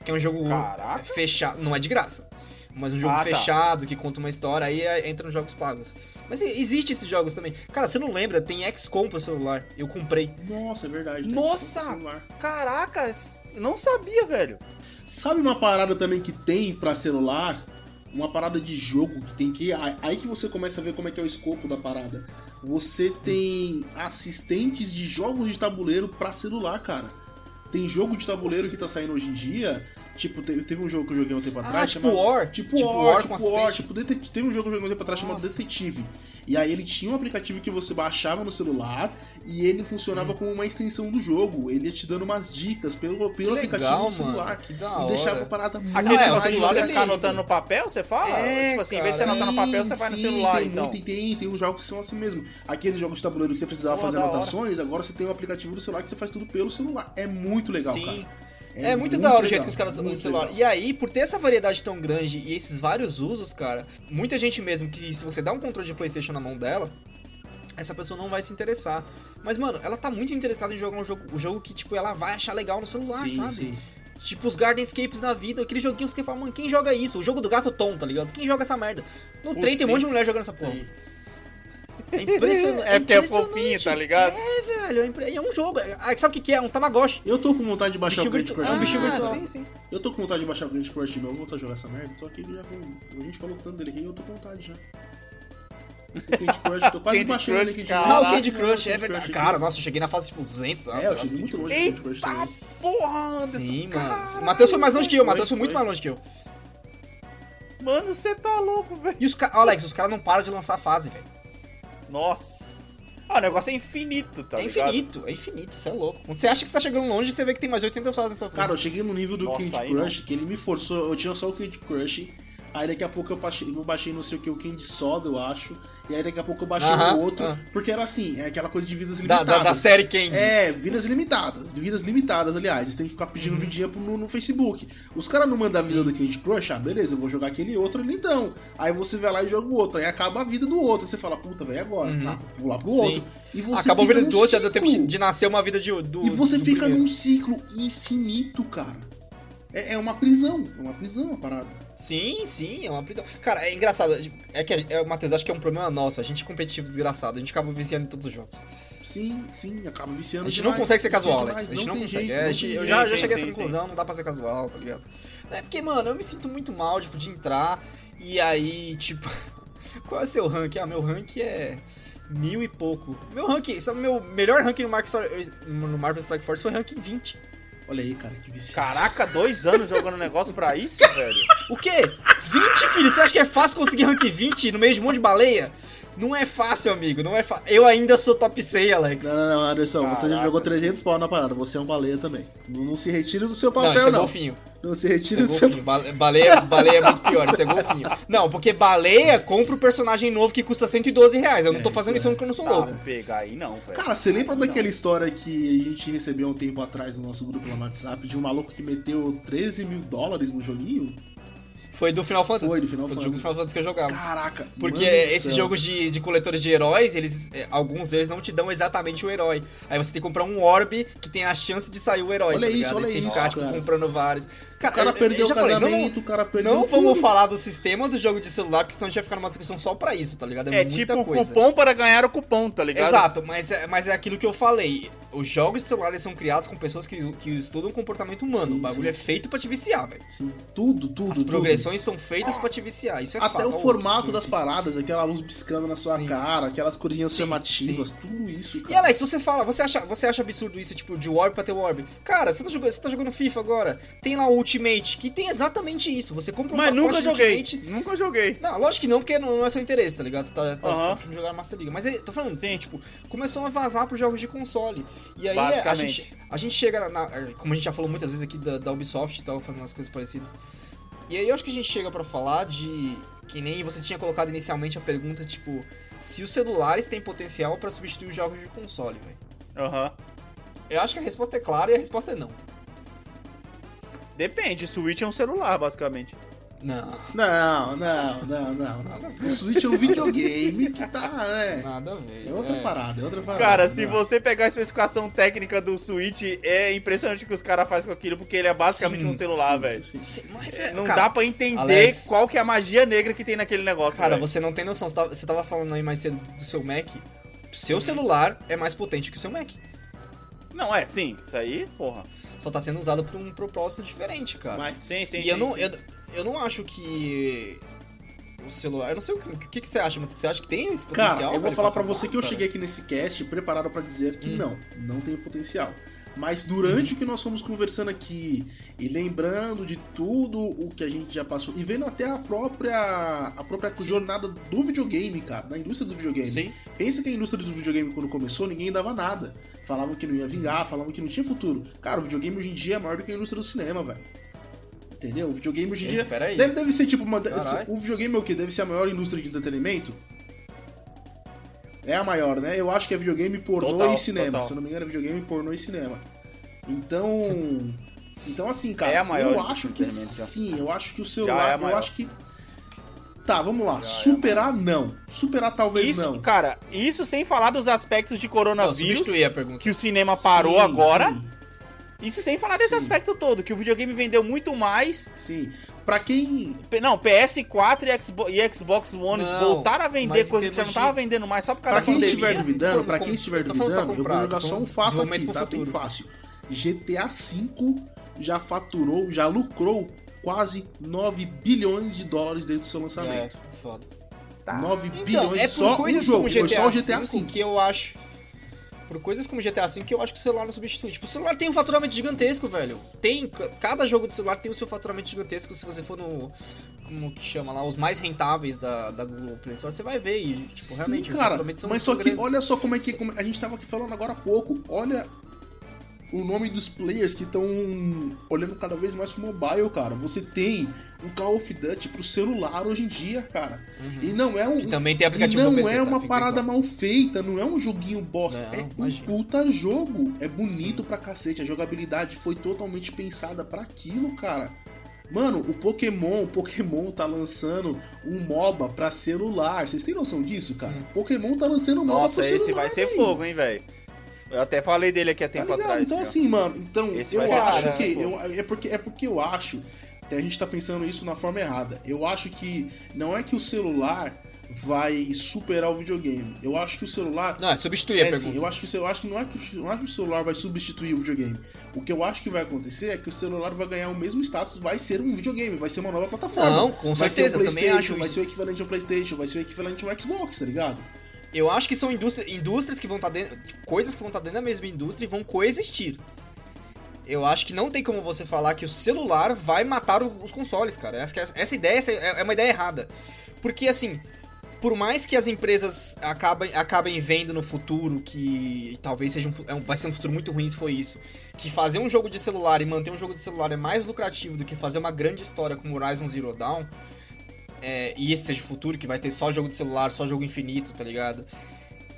Que é um jogo Caraca. fechado, não é de graça, mas um jogo Ah, tá. fechado que conta uma história, aí é- entra nos jogos pagos. Mas existe esses jogos também. Cara, você não lembra? Tem XCOM pro celular. Eu comprei. Nossa, é verdade. Nossa! isso no celular. Caraca, não sabia, velho. Sabe uma parada também que tem pra celular? Uma parada de jogo que tem que. aí- Aí que você começa a ver como é que é o escopo da parada. Você tem assistentes de jogos de tabuleiro pra celular, cara. Tem jogo de tabuleiro que tá saindo hoje em dia. Tipo, te- teve um jogo que eu joguei um tempo atrás. Ah, tipo chamado- War. Tipo, Tipo War, War tipo War, tipo Detet- Teve um jogo que eu joguei um tempo atrás chamado Nossa. Detetive. E aí ele tinha um aplicativo que você baixava no celular e ele Hum. funcionava como uma extensão do jogo. Ele ia te dando umas dicas pelo, pelo Que aplicativo legal, do celular. Que da E hora. deixava a parada muito Aquele é, de celular você ficar anotando no papel, você fala? É, tipo assim, em vez de você anotar no papel, você vai no Sim, celular, tem então. muito- tem, tem uns jogos que são assim mesmo. Aqueles jogos de tabuleiro que você precisava Pô, fazer da hora. anotações, agora você tem um aplicativo do celular que você faz tudo pelo celular. É muito legal, Sim. cara. É, muito, da hora o jeito que os caras usam o muito celular. legal. E aí, por ter essa variedade tão grande e esses vários usos, cara, muita gente mesmo que se você dá um controle de Playstation na mão dela, essa pessoa não vai se interessar. Mas, mano, ela tá muito interessada em jogar um jogo, um jogo que, tipo, ela vai achar legal no celular, Sim, sabe? sim. Tipo os Gardenscapes na vida, aqueles joguinhos que você fala, mano, quem joga isso? O jogo do gato Tom, tá ligado? Quem joga essa merda? No Putz, trem tem um sim. monte de mulher jogando essa porra. Tem. É impressionante. É porque é fofinho, tá ligado? É, velho, é, impre- é um jogo. Ah, sabe o que, que é? Um Tamagotchi. Eu tô com vontade de baixar Bichinho o Candy virtu- Crush. é um de novo. virtual. sim, sim. Eu tô com vontade de baixar o Candy Crush de novo, vou voltar a jogar essa merda. Tô aqui já com. A gente falou tanto dele aqui, eu tô com vontade já. O Candy Crush, tô quase baixando ele aqui de novo. Ah, o Candy Crush, é verdade. Cara, nossa, eu cheguei na fase tipo 200. É, eu cheguei muito longe do Candy Crush também. porra, Anderson. Sim, mano. O Matheus foi mais longe que eu, o Matheus foi muito mais longe que eu. Mano, você tá louco, velho. E os caras, Alex, os caras não param de lançar fase, velho. Nossa. Ah, o negócio é infinito, tá é ligado? infinito, é infinito, você é louco. Quando você acha que você tá chegando longe, você vê que tem mais 800 fases na sua frente. Cara, eu cheguei no nível do Nossa, Candy aí Crush, que ele me forçou, eu tinha só o Candy Crush, aí daqui a pouco eu baixei, eu baixei não sei o que, o Candy Soda, eu acho, e aí daqui a pouco eu baixei Aham, o outro, ah. porque era assim, é aquela coisa de vidas da, limitadas. da, da série Candy. É, vidas limitadas. Vidas limitadas, aliás. Você tem que ficar Uhum. pedindo vidinha pro- no, no Facebook. Os caras não mandam a vida do Candy Crush, ah, beleza, eu vou jogar aquele outro ali então. Aí você vai lá e joga o outro. Aí acaba a vida do outro. Aí você fala, puta, velho, agora? Uhum. Ah, vou lá pro Sim. outro. E você Acabou a vida do outro, já deu tempo de nascer uma vida de, do E você do fica primeiro. num ciclo infinito, cara. É, é uma prisão. É uma prisão a parada. Sim, sim, é uma prisão. Cara, é engraçado. É que, é, Matheus, acho que é um problema nosso. A gente é competitivo desgraçado. A gente acaba viciando em todos os jogos. Sim, sim, acaba viciando A gente demais, não consegue ser casual, demais, Alex. A gente não, tem consegue. jeito, É, não a gente- eu já, Sim, já cheguei a sim, essa sim, conclusão, não dá pra ser casual, tá ligado? É porque, mano, eu me sinto muito mal, tipo, de entrar e aí, tipo. <laughs> Qual é o seu rank? Ah, meu rank é. Mil e pouco. Meu rank, sabe, meu melhor rank no Marvel, Strike- no Marvel Strike Force foi rank 20. Olha aí, cara, que viciado. Caraca, dois anos jogando negócio pra isso, velho? O quê? 20, filho? Você acha que é fácil conseguir rank 20 no meio de um monte de baleia? Não é fácil, amigo, não é fácil. Eu ainda sou top 100, Alex. Não, não, não, Anderson, você já Caraca, jogou sim. 300 pau na parada, você é um baleia também. Não, não se retire do seu Não, papel, isso é não. golfinho. Não se Isso retire é do seu golfinho. Bale- Baleia, baleia é muito pior, isso é golfinho. Não, porque baleia compra o personagem novo que custa 112 reais. Eu não tô É, fazendo isso isso é. porque eu não sou Tá, louco. pegar aí não, velho. Cara, você lembra Não. daquela história que a gente recebeu um tempo atrás no nosso grupo lá no WhatsApp de um maluco que meteu 13 mil dólares no joguinho? Foi do Final Fantasy. Foi, do Final Foi Fantasy. do Final Fantasy que eu jogava. Caraca, Porque esses jogos de, de coletores de heróis, eles, é, alguns deles não te dão exatamente o herói. Aí você tem que comprar um orb que tem a chance de sair o herói. Olha tá isso, ligado? olha que isso, cara. comprando vários. O cara eu- perdeu eu o já falei, não- casamento, o cara perdeu Não vamos falar do sistema do jogo de celular, porque senão a gente vai ficar numa discussão só pra isso, tá ligado? É muita tipo coisa. cupom para ganhar o cupom, tá ligado? Exato, mas é, mas é aquilo que eu falei. Os jogos de celular são criados com pessoas que, que estudam o comportamento humano. Sim, o bagulho sim. é feito pra te viciar, velho. Sim, tudo, tudo, As tudo. progressões são feitas pra te viciar. Isso é Até fato. o formato das paradas, aquela luz piscando na sua Sim. cara, aquelas corinhas chamativas, tudo isso, E cara. Alex, você fala, você acha, você acha absurdo isso, tipo, de Orb pra ter Orb? Cara, você tá, jogando, você tá jogando FIFA agora, tem lá o Ultimate, que tem exatamente isso. Você compra um Mas nunca joguei. Ultimate- Nunca joguei. Não, lógico que não, porque não, é seu interesse, tá ligado? Você tá, tá afim de jogar Master League. Mas aí, tô falando, Sim. tipo, começou a vazar pros jogos de console. E aí a gente, a gente chega, na, como a gente já falou muitas vezes aqui da, da Ubisoft e tal, fazendo umas coisas parecidas. E aí eu acho que a gente chega pra falar de. Que nem você tinha colocado inicialmente a pergunta, tipo, se os celulares têm potencial pra substituir os jogos de console, velho. Aham. Eu acho que a resposta é clara e a resposta é não. Depende, Switch é um celular, basicamente. Não. Não, não, não, não, não. O Switch é um videogame que tá, né? Nada a ver. É outra é. parada, é outra parada. Cara, se Não. você pegar a especificação técnica do Switch, é impressionante o que os caras fazem com aquilo, porque ele é basicamente Sim, um celular, velho. É, Não cara, dá pra entender Alex. qual que é a magia negra que tem naquele negócio, Cara, velho. você não tem noção. Você tava, você tava falando aí mais cedo do seu Mac. Seu celular é mais potente que o seu Mac. Não, é, sim, isso aí, porra. Só tá sendo usado por um propósito diferente, cara. Mas, Sim, sim, e sim. eu não, sim. eu, eu não acho que o celular. Eu não sei o que, o que, que você acha, mas você acha que tem esse potencial? cara, eu vou falar pra acabar, você que eu cara? cheguei aqui nesse cast preparado pra dizer que Hum. não, não tem potencial. Mas Uhum. durante o que nós fomos conversando aqui e lembrando de tudo o que a gente já passou e vendo até a própria a própria jornada do videogame, cara, da indústria do videogame. Sim. Pensa que a indústria do videogame quando começou, ninguém dava nada. Falavam que não ia vingar, falavam que não tinha futuro. Cara, o videogame hoje em dia é maior do que a indústria do cinema, velho. Entendeu? O videogame hoje em dia. Deve, deve ser tipo uma. Caralho. O videogame é o quê? Deve ser a maior indústria de entretenimento? É a maior, né? Eu acho que é videogame, pornô Total, e cinema. total. Se eu não me engano, é videogame, pornô e cinema. Então. <laughs> Então, assim, cara, É a maior eu acho que sim, eu acho que o é celular. a eu acho que. Tá, vamos lá. Já é Superar, não. Superar, talvez Isso, não. cara, isso sem falar dos aspectos de Não, coronavírus, pergunta. que o cinema parou Sim, agora. Sim, Isso sem falar desse Sim. aspecto todo, que o videogame vendeu muito mais. sim. Pra quem. P- Não, PS4 e Xbox, e Xbox One Não, voltaram a vender mas em coisa que já não tava de- vendendo mais só por causa Pra da quem pandemia. estiver duvidando, pra quem estiver duvidando, eu vou jogar só um fato aqui, tá? Bem fácil. GTA V já faturou, já lucrou quase 9 bilhões de dólares desde o seu É, lançamento. foda. 9 Então, bilhões é só um coisas jogo, como foi GTA só o GTA V V. que eu acho. Por coisas como GTA V que eu acho que o celular não substitui. Tipo, o celular tem um faturamento gigantesco, velho. Tem. Cada jogo de celular tem o seu faturamento gigantesco. Se você for no. Como que chama lá? Os mais rentáveis da, da Google Play Store, você vai ver. E, tipo, Sim, realmente, os cara, faturamentos são mas só que grandes. olha só como é que como a gente tava aqui falando agora há pouco. Olha o nome dos players que estão olhando cada vez mais pro mobile, cara. Você tem um Call of Duty pro celular hoje em dia, cara. Uhum. E não é um E também tem E aplicativo não pro PC, é tá? uma Fica parada mal feita, não é um joguinho bosta. Não, é um imagina. puta jogo. É bonito pra cacete. A jogabilidade foi totalmente pensada pra aquilo, cara. Mano, o Pokémon, o Pokémon tá lançando um MOBA pra celular. Vocês têm noção disso, cara? Hum. Pokémon tá lançando um MOBA Nossa, pra esse celular. vai ser véi. fogo, hein, velho. Eu até falei dele aqui há Tá tempo ligado? atrás. Então já. assim, mano, então Esse eu vai acho que né, eu, é porque é porque eu acho que a gente tá pensando isso na forma errada. Eu acho que não é que o celular vai superar o videogame. Eu acho que o celular Não, é substituir a é pergunta. assim, eu acho que o- eu acho que não é que o- não acho que o celular vai substituir o videogame. O que eu acho que vai acontecer é que o celular vai ganhar o mesmo status, vai ser um videogame, vai ser uma nova plataforma. Não, com vai certeza, ser o PlayStation, vai ser o equivalente ao PlayStation, vai ser o equivalente ao Xbox, tá ligado? Eu acho que são indústrias, indústrias que vão estar dentro. Coisas que vão estar dentro da mesma indústria e vão coexistir. Eu acho que não tem como você falar que o celular vai matar os consoles, cara. Essa, essa ideia essa é é uma ideia errada. Porque, assim, por mais que as empresas acabem, acabem vendo no futuro que talvez seja um, é um- vai ser um futuro muito ruim se for isso, que fazer um jogo de celular e manter um jogo de celular é mais lucrativo do que fazer uma grande história como Horizon Zero Dawn, é, e esse seja o futuro, que vai ter só jogo de celular, só jogo infinito, tá ligado?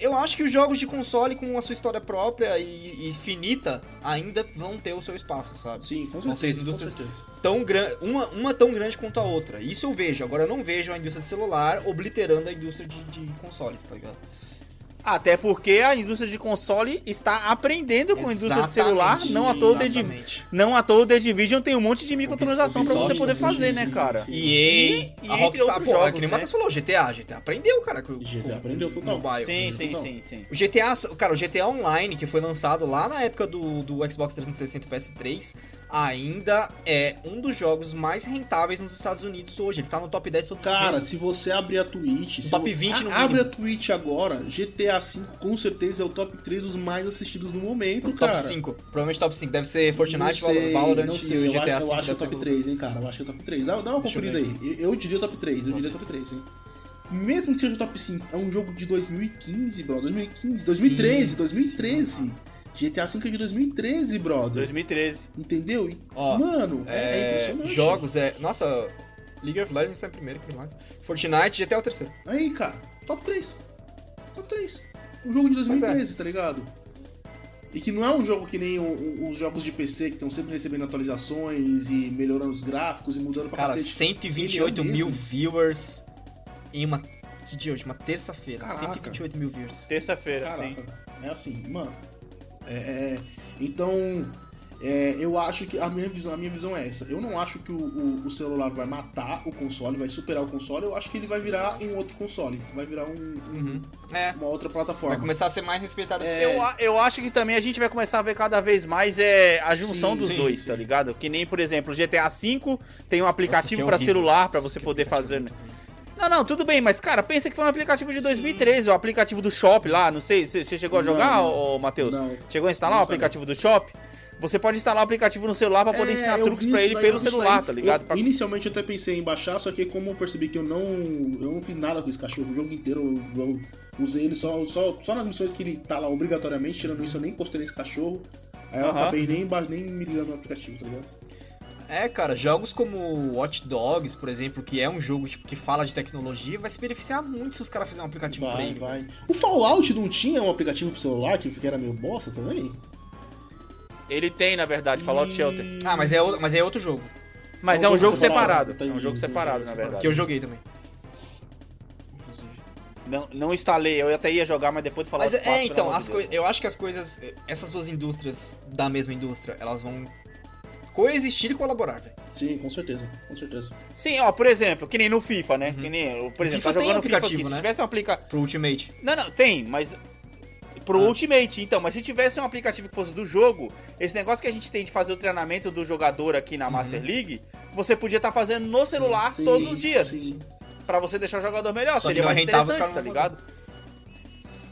Eu acho que os jogos de console com a sua história própria e, e finita ainda vão ter o seu espaço, sabe? Sim, com Vão ser certeza. Indústrias- certeza. Tão gran... uma, uma tão grande quanto a outra. Isso eu vejo. Agora eu não vejo a indústria de celular obliterando a indústria de, de consoles, tá ligado? Até porque a indústria de console está aprendendo com a indústria de celular, Exatamente, não à toa o exatamente. não à toa o The Division tem um monte de microtransação pra Ubisoft, você poder fazer, né, cara? EA, E- e a Rockstar, pô, é jogos, que nem o né? Matheus falou, GTA, GTA aprendeu, cara. com- GTA com- aprendeu com total. mobile. Sim, sim, sim, sim. O GTA, cara, o GTA Online, que foi lançado lá na época do, do Xbox 360 e PS3, ainda é um dos jogos mais rentáveis nos Estados Unidos hoje. Ele tá no top 10 todo Cara, se você abrir a Twitch, top eu- 20 no a- abre a. Twitch agora, GTA V com certeza é o top 3 dos mais assistidos no momento, top cara. 5. Provavelmente top 5. Deve ser Fortnite, não sei, Valorant não e sei, o eu, GTA acho- eu V. acho que é top ter- 3, hein, cara. Eu acho que é top 3. Dá, dá uma Deixa eu conferida aí. Eu, eu diria top 3, eu diria top 3, hein. Mesmo que seja top 5, é um jogo de 2015, bro. 2015, 2013, 2013. GTA V é de 2013, brother. 2013. Entendeu? E, Ó, mano, é, é É, impressionante. jogos, é. Nossa, League of Legends tá em primeiro, que milagre. Fortnite, GTA é o terceiro. Aí, cara, top 3. Top 3. Um jogo de 2013, tá ligado? E que não é um jogo que nem o- o- os jogos de PC que estão sempre recebendo atualizações e melhorando os gráficos e mudando pra Cara, cacete. 128 Ele é mil viewers em uma. Que dia hoje? Uma terça-feira. Caraca. 128 mil viewers. Terça-feira, sim. é assim, mano. É, é- então, é, eu acho que a minha visão, a minha visão é essa. Eu não acho que o, o- o celular vai matar o console, vai superar o console. Eu acho que ele vai virar um outro console, vai virar um- um- Uhum. É. uma outra Vai plataforma. começar a ser mais respeitado. É. Eu, eu acho que também a gente vai começar a ver cada vez mais é, a junção Sim, dos sim, dois, sim. tá ligado? Que nem, por exemplo, o GTA V tem um aplicativo horrível. celular pra você poder fazer. ruim. Não, não, tudo bem, mas cara, pensa que foi um aplicativo de 2013, o aplicativo do Shop lá, não sei, você chegou a jogar, não. ô, ô, Matheus? Não. Chegou a instalar Não o aplicativo do Shop? Você pode instalar o aplicativo no celular pra poder É, ensinar truques isso ele pelo celular, tá ligado? Eu- Pra- Inicialmente eu até pensei em baixar, só que como eu percebi que eu não, eu não fiz nada com esse cachorro o jogo inteiro, eu, eu usei ele só, só, só nas missões que ele tá lá obrigatoriamente, tirando isso eu nem postei nesse cachorro. Aí eu Aham. acabei nem, nem me ligando no aplicativo, tá ligado? É, cara, jogos como Watch Dogs, por exemplo, que é um jogo tipo, que fala de tecnologia, vai se beneficiar muito se os caras fizerem um aplicativo pra Vai, ele. vai. O Fallout não tinha um aplicativo pro celular que era meio bosta também? Ele tem, na verdade, Fallout E- Shelter. Ah, mas é, o- mas é outro jogo. Mas É é um jogo jogo separado. separado, É um jogo separado, na verdade. Que eu joguei também. Inclusive. Não, não instalei, eu até ia jogar, mas depois de falar Mas os é, quatro, então, as Deus. eu acho que as coisas. Essas duas indústrias da mesma indústria, elas vão coexistir e colaborar, velho. Sim, com certeza, com certeza. Sim, ó, por exemplo, que nem no FIFA, né? Uhum. Que nem, por exemplo, FIFA tá jogando FIFA aplicativo, aqui. Se né? tivesse um aplicativo. Pro Ultimate. Não, não, tem, mas. Pro Ah. Ultimate, então, mas se tivesse um aplicativo que fosse do jogo, esse negócio que a gente tem de fazer o treinamento do jogador aqui na Uhum. Master League, você podia estar fazendo no celular Sim, todos os dias. Sim. Pra você deixar o jogador melhor. Só Seria é mais interessante, tá ligado?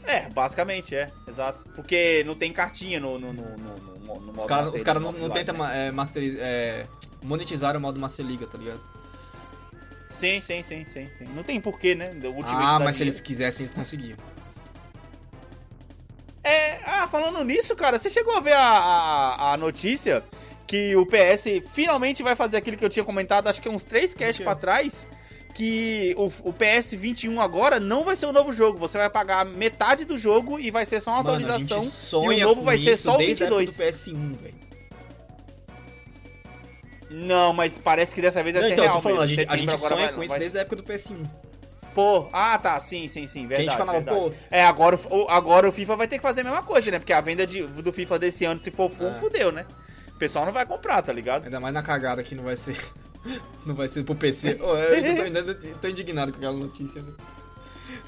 É, basicamente, é, exato. Porque não tem cartinha no, no, no, no, no, Os caras cara não, não tentam né? é, é, monetizar o modo Master Liga, tá ligado? Sim, sim, sim, sim, sim. Não tem porquê, né? O Ultimate ah, mas se eles quisessem, eles conseguiam. É, ah, falando nisso, cara, você chegou a ver a, a, a notícia que o PS finalmente vai fazer aquilo que eu tinha comentado, acho que uns três casts pra trás, que o, o PS 21 agora não vai ser o novo jogo, você vai pagar metade do jogo e vai ser só uma Mano, a atualização. e o novo vai ser só o desde a época 22. do PS1, velho. Não, mas parece que dessa vez vai Não, ser então, real falando, a mesmo. gente, a gente agora sonha vai- com isso vai- desde a época do PS1. Pô, ah, tá, sim, sim, sim, Que a verdade. gente falava, verdade. pô, É, agora, o- agora o FIFA vai ter que fazer a mesma coisa, né? Porque a venda de- do FIFA desse ano, se for full, É. fudeu, né? O pessoal não vai comprar, tá ligado? ainda mais na cagada que não vai ser. <laughs> Não vai ser pro PC. Ô, eu ainda tô, tô indignado com aquela notícia, né?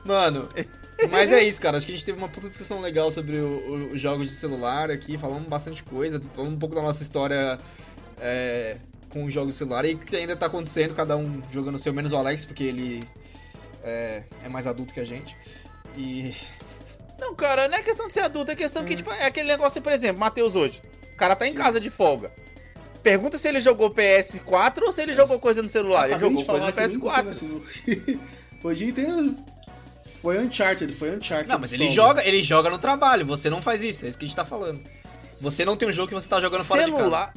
Mano, mas é isso, cara. Acho que a gente teve uma puta discussão legal sobre os jogos de celular aqui, falamos bastante coisa, falando um pouco da nossa história é, com os jogos de celular e que ainda tá acontecendo, cada um jogando o seu, menos o Alex, porque ele é, é mais adulto que a gente. E. Não, cara, não é questão de ser adulto, é questão que, tipo, é aquele negócio, por exemplo, Matheus hoje. O cara tá em casa de folga. Pergunta se ele jogou PS4 ou se ele jogou coisa no celular. Ele jogou de coisa no que eu nunca PS4. fui nesse- Foi o dia inteiro. Foi Uncharted, foi Uncharted. Não, mas ele joga, ele joga no trabalho, você não faz isso, é isso que a gente tá falando. Você não tem um jogo que você tá jogando fora de casa. celular.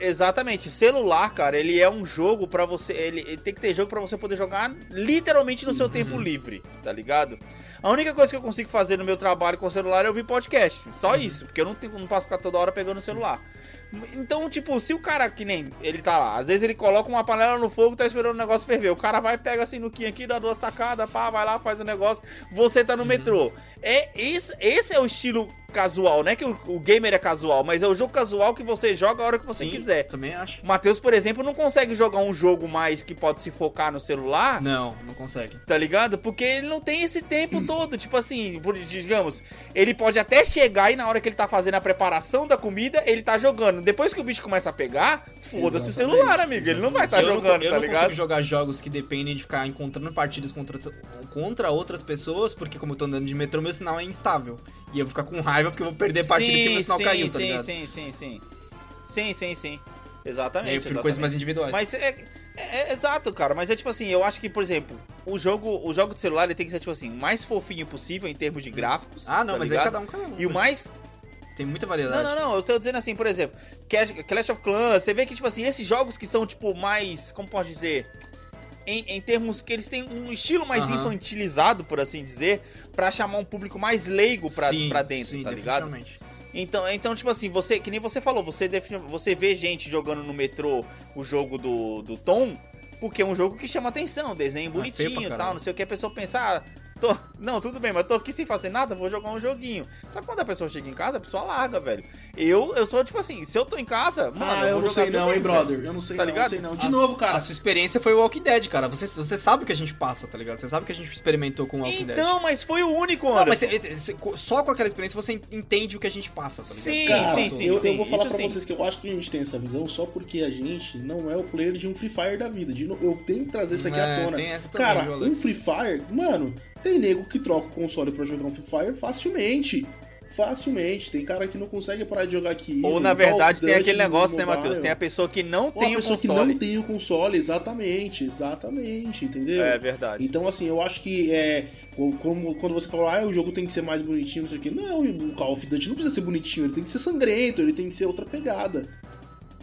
Exatamente, celular, cara, ele é um jogo pra você. Ele, ele tem que ter jogo pra você poder jogar literalmente no seu tempo livre, tá ligado? A única coisa que eu consigo fazer no meu trabalho com o celular é ouvir podcast. Só isso, porque eu não, tenho, não posso ficar toda hora pegando o celular. Então, tipo, se o cara que nem ele tá lá, às vezes ele coloca uma panela no fogo, tá esperando o negócio ferver. O cara vai, pega assim no aqui, dá duas tacadas, pá, vai lá, faz o negócio. Você tá no metrô. É esse, esse é o estilo casual, não é que o, o gamer é casual, mas é o jogo casual que você joga a hora que você Sim, quiser. Também acho. O Matheus, por exemplo, não consegue jogar um jogo mais que pode se focar no celular, Não, não consegue. tá ligado? Porque ele não tem esse tempo <clears throat> todo. Tipo assim, digamos, ele pode até chegar e na hora que ele tá fazendo a preparação da comida, ele tá jogando. Depois que o bicho começa a pegar, foda-se o Exatamente, celular, amigo. Ele não vai estar eu jogando, não, eu tá não ligado? consigo jogar jogos que dependem de ficar encontrando partidas contra, contra outras pessoas, porque como eu tô andando de metrô, meu sinal é instável. E eu vou ficar com raiva porque eu vou perder partida porque meu sinal sim, caiu, tá sim, ligado? sim, sim, sim. Sim, sim, sim. E aí Exatamente. eu prefiro coisas mais individuais. Mas é, é- é exato, cara. Mas é tipo assim, eu acho que, por exemplo, o jogo, o jogo de celular ele tem que ser, tipo assim, o mais fofinho possível em termos de gráficos. ah, não, tá mas aí ligado? cada um, cada um. E o mais. Tem muita Não, variedade. não, não. Eu estou dizendo assim, por exemplo, Clash, Clash of Clans, você vê que, tipo assim, esses jogos que são, tipo, mais. Como pode dizer? Em, em termos que eles têm um estilo mais infantilizado, por assim dizer, pra chamar um público mais leigo pra, Sim, pra dentro, sim, tá ligado? Então, então, tipo assim, você, que nem você falou, você, você vê gente jogando no metrô o jogo do, do Tom, porque é um jogo que chama atenção, desenho Ah, bonitinho e tal, não sei o que, a pessoa pensa, ah, tô, não, tudo bem, mas tô aqui sem fazer nada, vou jogar um joguinho. Só que quando a pessoa chega em casa, a pessoa larga, velho. Eu, eu sou tipo assim, se eu tô em casa, mano, ah, eu vou não sei não, hein, brother. Eu não sei Tá não, ligado? sei não. De A- novo, cara. A sua experiência foi o Walking Dead, cara. Você, você sabe o que a gente passa, tá ligado? Você sabe o que a gente experimentou com o Walking Dead. Então, mas foi o único, Não, Anderson. mas você- você- só com aquela experiência você entende o que a gente passa, tá ligado? Sim, Cara, sim, sim, eu, sim, eu vou falar pra sim. vocês que eu acho que a gente tem essa visão só porque a gente não é o player de um Free Fire da vida. De no- eu tenho que trazer isso aqui à É, tona. essa também, Cara, um? Free Fire, mano, tem nego que troca o console pra jogar um Free Fire facilmente. Facilmente. Tem cara que não consegue parar de jogar aqui. Ou na verdade tem aquele negócio, né, Matheus? Tem a pessoa que não Ou a tem o pessoa que console. não tem o console, exatamente, exatamente, entendeu? É verdade. Então, assim, eu acho que é. Como, quando você falou, ah, o jogo tem que ser mais bonitinho, não sei o quê. Não, o Call of Duty não precisa ser bonitinho, ele tem que ser sangrento, ele tem que ser outra pegada.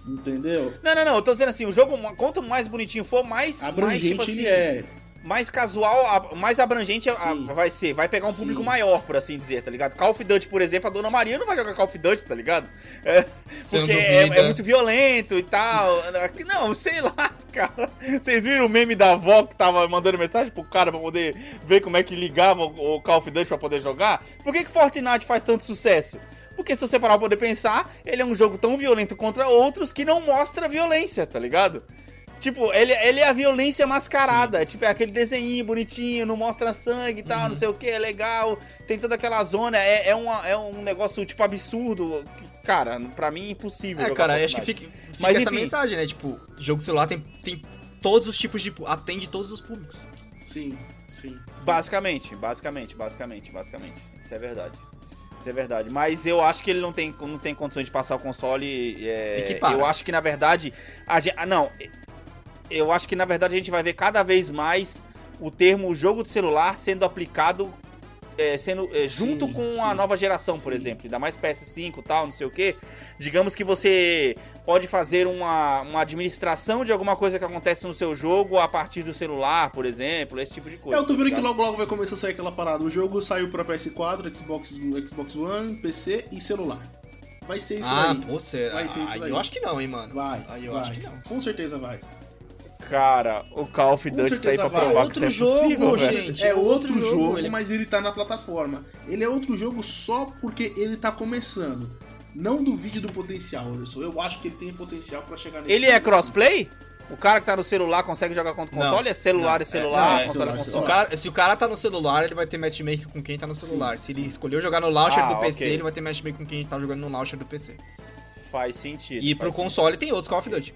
Entendeu? Não, não, não, eu tô dizendo assim, o jogo, quanto mais bonitinho for, mais. mais, Abrangente tipo assim, ele é. Mais casual, a- mais abrangente a- vai ser. Vai pegar um público Sim. maior, por assim dizer, tá ligado? Call of Duty, por exemplo, a Dona Maria não vai jogar Call of Duty, tá ligado? É, porque é, é muito violento e tal. <laughs> Não, sei lá, cara. Vocês viram o meme da avó que tava mandando mensagem pro cara pra poder ver como é que ligava o o Call of Duty pra poder jogar? Por que, que Fortnite faz tanto sucesso? Porque se você parar pra poder pensar, ele é um jogo tão violento contra outros que não mostra violência, tá ligado? Tipo, ele, ele é a violência mascarada. Tipo, é aquele desenho bonitinho, não mostra sangue e tal, Uhum. não sei o que, é legal. Tem toda aquela zona, é, é, uma, é um negócio, tipo, absurdo. Cara, pra mim é impossível. É, jogar cara, acho que fica, fica Mas, essa enfim. mensagem, né? Tipo, jogo celular tem, tem todos os tipos de. atende todos os públicos. Sim, sim. sim. Basicamente, basicamente, basicamente, basicamente. Isso é verdade. Isso é verdade. Mas eu acho que ele não tem, não tem condições de passar o console. é, eu acho que, na verdade. A gente, não. Eu acho que, na verdade, a gente vai ver cada vez mais o termo jogo de celular sendo aplicado. é, sendo é, junto Sim, com sim. a nova geração, por Sim. exemplo, ainda mais PS5 e tal, não sei o que. Digamos que você pode fazer uma, uma administração de alguma coisa que acontece no seu jogo a partir do celular, por exemplo, esse tipo de coisa. É, eu tô tá vendo que ligado? logo logo vai começar a sair aquela parada. O jogo saiu pra PS4, Xbox, Xbox One, PC e celular. Vai ser isso ah, aí. pô, será? Vai ser isso Aí eu acho que não, hein, mano. Vai, Aí eu vai. acho que não. Com certeza vai. Cara, o Call of Duty tá aí pra certeza vai. provar que isso é Outro jogo, possível, velho. gente. é outro outro jogo, jogo, ele- mas ele tá na plataforma. Ele é outro jogo só porque ele tá começando. Não duvide do potencial, Anderson. Eu acho que ele tem potencial pra chegar nesse Ele é crossplay? O cara que tá no celular consegue jogar contra o Não. console? É celular Não. e celular, É, console é, e celular, Se o, console. cara, se o cara tá no celular, ele vai ter matchmaking com quem tá no celular. Sim, se ele sim. escolheu jogar no launcher Ah, do PC, ok. ele vai ter matchmaking com quem tá jogando no launcher do PC. Faz sentido. E pro faz console tem outros Call of Duty.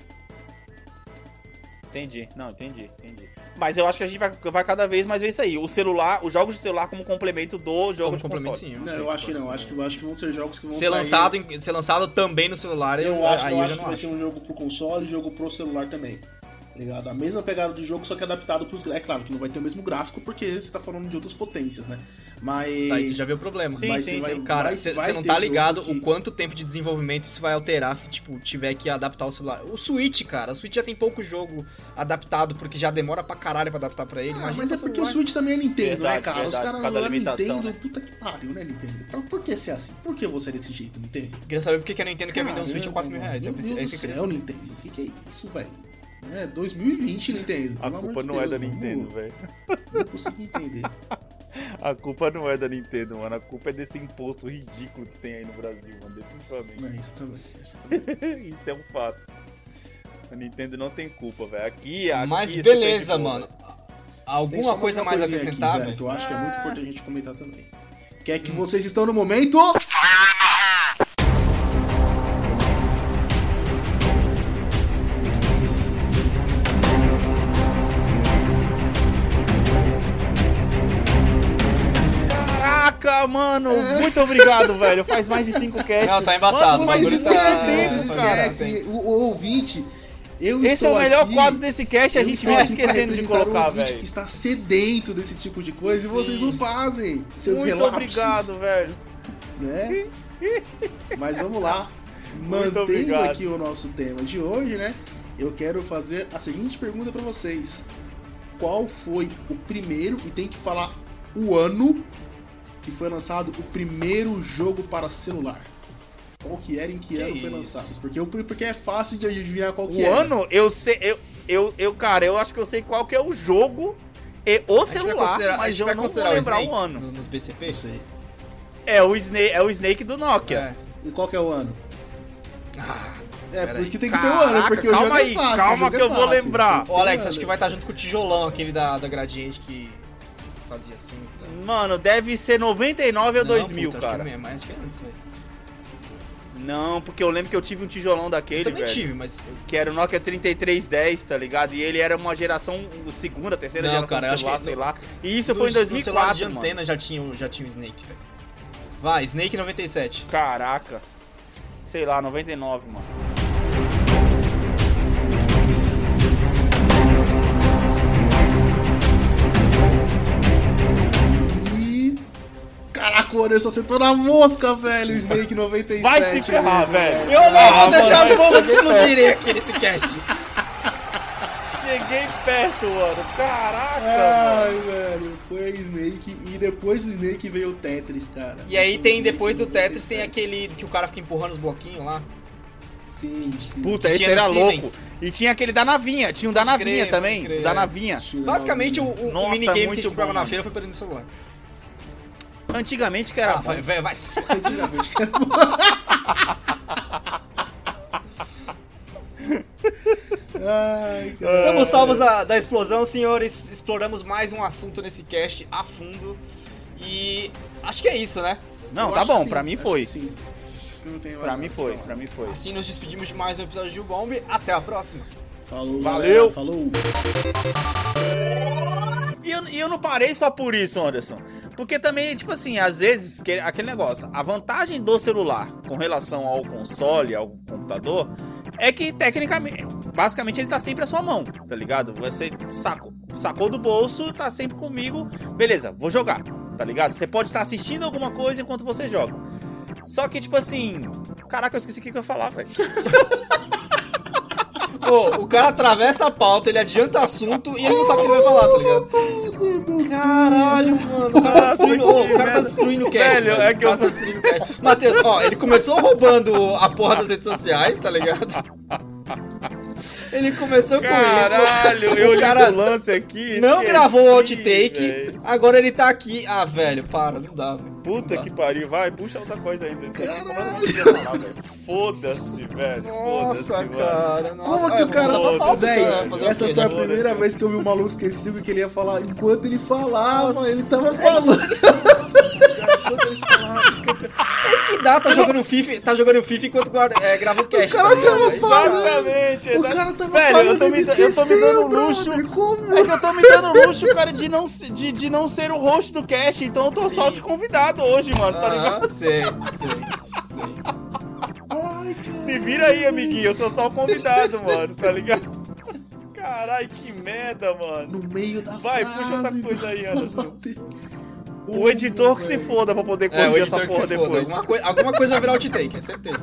Entendi. Não, entendi, entendi. Mas eu acho que a gente vai, vai cada vez mais ver isso aí. O celular, os jogos de celular como complemento do jogo Como de complemento, console. sim. Não, eu acho que não. Acho que, eu acho que vão ser jogos que vão Ser sair- lançado, em- ser lançado também no celular, eu, Eu acho, aí eu acho que vai acho. ser um jogo pro console e jogo pro celular também. Tá ligado? A mesma pegada do jogo, só que adaptado pro. É claro que não vai ter o mesmo gráfico, porque você tá falando de outras potências, né? Mas. Tá, aí você já viu o problema. Sim, mas sim, você vai- sim. Cara, você não tá ligado que- o quanto tempo de desenvolvimento isso vai alterar se, tipo, tiver que adaptar o celular. O Switch, cara, o Switch já tem pouco jogo adaptado, porque já demora pra caralho pra adaptar pra ele. Ah, mas é pra porque o. Switch também é Nintendo, Verdade, né, cara? Os verdade, caras causa não da é Nintendo, né? puta que pariu, né, Nintendo? Por, por que ser assim? Por que você é desse jeito, Nintendo? Queria saber por que a Nintendo quer vender um Switch a Caramba, 4 mil reais. Meu É Deus isso do queria céu. Nintendo. O que, que é isso, velho? É 2020, Nintendo. A culpa não é Deus, da vamos- Nintendo, velho. Não consigo entender. A culpa não é da Nintendo, mano. A culpa é desse imposto ridículo que tem aí no Brasil, mano. Definitivamente. Não, isso também. Isso <laughs> também. Isso é um fato. A Nintendo não tem culpa, velho. Aqui, aqui Mas tá beleza, mano. Alguma coisa mais a coisinha aqui, velho? que eu acho que é muito Ah. importante a gente comentar também. Que é que vocês estão no momento. Caraca, mano, É. muito obrigado, velho. Faz mais de 5 casts. Não, tá embaçado, Mano, o mas isso tá- que é tempo, cara. tá- que o, o ouvinte. Eu Esse é o melhor aqui- quadro desse cast, a gente vai pra esquecendo de colocar, o ouvinte velho. que está sedento desse tipo de coisa e Sim. vocês não fazem. Seus Muito relapsos, obrigado, velho. né? Mas vamos lá. <laughs> Mantendo aqui o nosso tema de hoje, né? Eu quero fazer a seguinte pergunta pra vocês. Qual foi o primeiro, e tem que falar o ano, que foi lançado o primeiro jogo para celular? qual que era e em que, Que ano foi isso. lançado. Porque, eu- porque é fácil de adivinhar qual que O era. ano, eu sei. Eu, eu, eu, cara, eu acho que eu sei qual que é o jogo e o celular, mas eu não vou lembrar Snake o ano. no- Nos BCP? Não sei. É o Snake, é o Snake do Nokia. E qual que é o ano? Ah, É, por isso que tem que ter o ano, Caraca, porque o calma jogo aí, é fácil. o calma que é eu vou lembrar. Ô, Alex, o acho que vai estar junto com o tijolão, aquele da, da Gradiente que fazia assim. Tá? Mano, deve ser 99 ou Não, 2000, puta, cara. Acho que é, mais, acho que é antes, velho. Não, porque eu lembro que eu tive um tijolão Eu daquele, também velho. tive, mas. Que era o Nokia 3310, tá ligado? E ele era uma geração, segunda, terceira Não, geração cara, acho celular, sei lá. E isso foi em no- no celular 2004, de mano. antena já tinha, já tinha o Snake, velho. Vai, Snake 97. Caraca. Sei lá, 99, mano. Caraca, o Anderson acertou na mosca, velho. O Snake 97. Vai se ferrar, mesmo, velho. Eu não Ah, vou deixar mano, o povo cheguei explodir aqui nesse cast. Cheguei perto, mano. Caraca, Ai, mano. velho, foi a Snake e depois do Snake veio o Tetris, cara. E aí tem, depois do Tetris, tem 97. aquele que o cara fica empurrando os bloquinhos lá. Sim, sim. Puta, esse era louco. E tinha aquele da navinha, tinha um da navinha crer, também. crer, da navinha. Basicamente, o, o, Nossa, o minigame que a gente bom, na mano. feira foi perdendo o celular. Antigamente que era Ah, bom. vai, vai, vai. <laughs> Antigamente, cara. Ai, cara. Estamos salvos da, da explosão, senhores. Exploramos mais um assunto nesse cast a fundo. E acho que é isso, né? Não, Eu tá bom, que pra sim, mim foi. que Sim. Que Pra mim foi, pra mim foi. Assim nos despedimos de mais um episódio de Bomb. Até a próxima. Falou, Valeu. galera, Falou. Eu, e eu não parei só por isso, Anderson. Porque também, tipo assim, às vezes, que- aquele negócio, a vantagem do celular com relação ao console, ao computador, é que tecnicamente, basicamente ele tá sempre à sua mão, tá ligado? Você sacou, sacou do bolso, tá sempre comigo, beleza, vou jogar, tá ligado? Você pode estar assistindo alguma coisa enquanto você joga. Só que, tipo assim, caraca, eu esqueci o que eu ia falar, velho. <laughs> O cara atravessa a pauta, ele adianta assunto e ele não sabe o que ele vai falar, tá ligado? Caralho, mano. O cara tá destruindo, o cara tá destruindo o cast. Velho, é que o eu- cara tá destruindo o cast. Matheus, ó, ele começou roubando a porra das redes sociais, tá ligado? <laughs> Ele começou com isso. Caralho, eu o li cara o lance aqui. não esqueci, gravou o outtake, velho. agora ele tá aqui. Ah, velho, para, não dá, velho. Puta Não que dá. pariu, vai, puxa outra coisa falar, velho. Foda-se, velho. Nossa, mano. cara. Nossa. Como que Ah, o cara. eu vou botar pra pausa, Véi, cara, fazer o essa foi a né? primeira vez que eu vi o maluco esqueci o que ele ia falar. Enquanto ele falava, Nossa. ele tava falando. É isso que dá, tá jogando FIFA, tá jogando FIFA enquanto guarda, é, grava o cast. O cara tá ligado? tava falando. Exatamente, O cara tava Velho, falando. eu tô, me, eu tô me dando luxo. Como? É que eu tô me dando luxo, cara, de não, de, de não ser o host do cast, então eu tô só Sim. de convidado hoje, mano, tá ligado? Aham, sei, sei, sei. Se vira aí, amiguinho, eu sou só o convidado, mano, tá ligado? Caralho, que merda, mano. No meio da Vai, frase, puxa outra coisa aí, <laughs> Anderson. O editor que se foda pra poder É, corrigir o essa porra foda. depois. Alguma, coi- alguma coisa vai virar outtake, é certeza.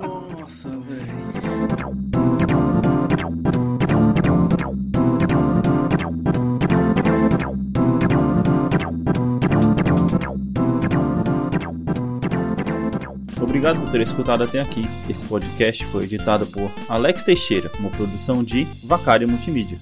Nossa, velho. Obrigado por ter escutado até aqui. Esse podcast foi editado por Alex Teixeira, uma produção de Vacária Multimídia.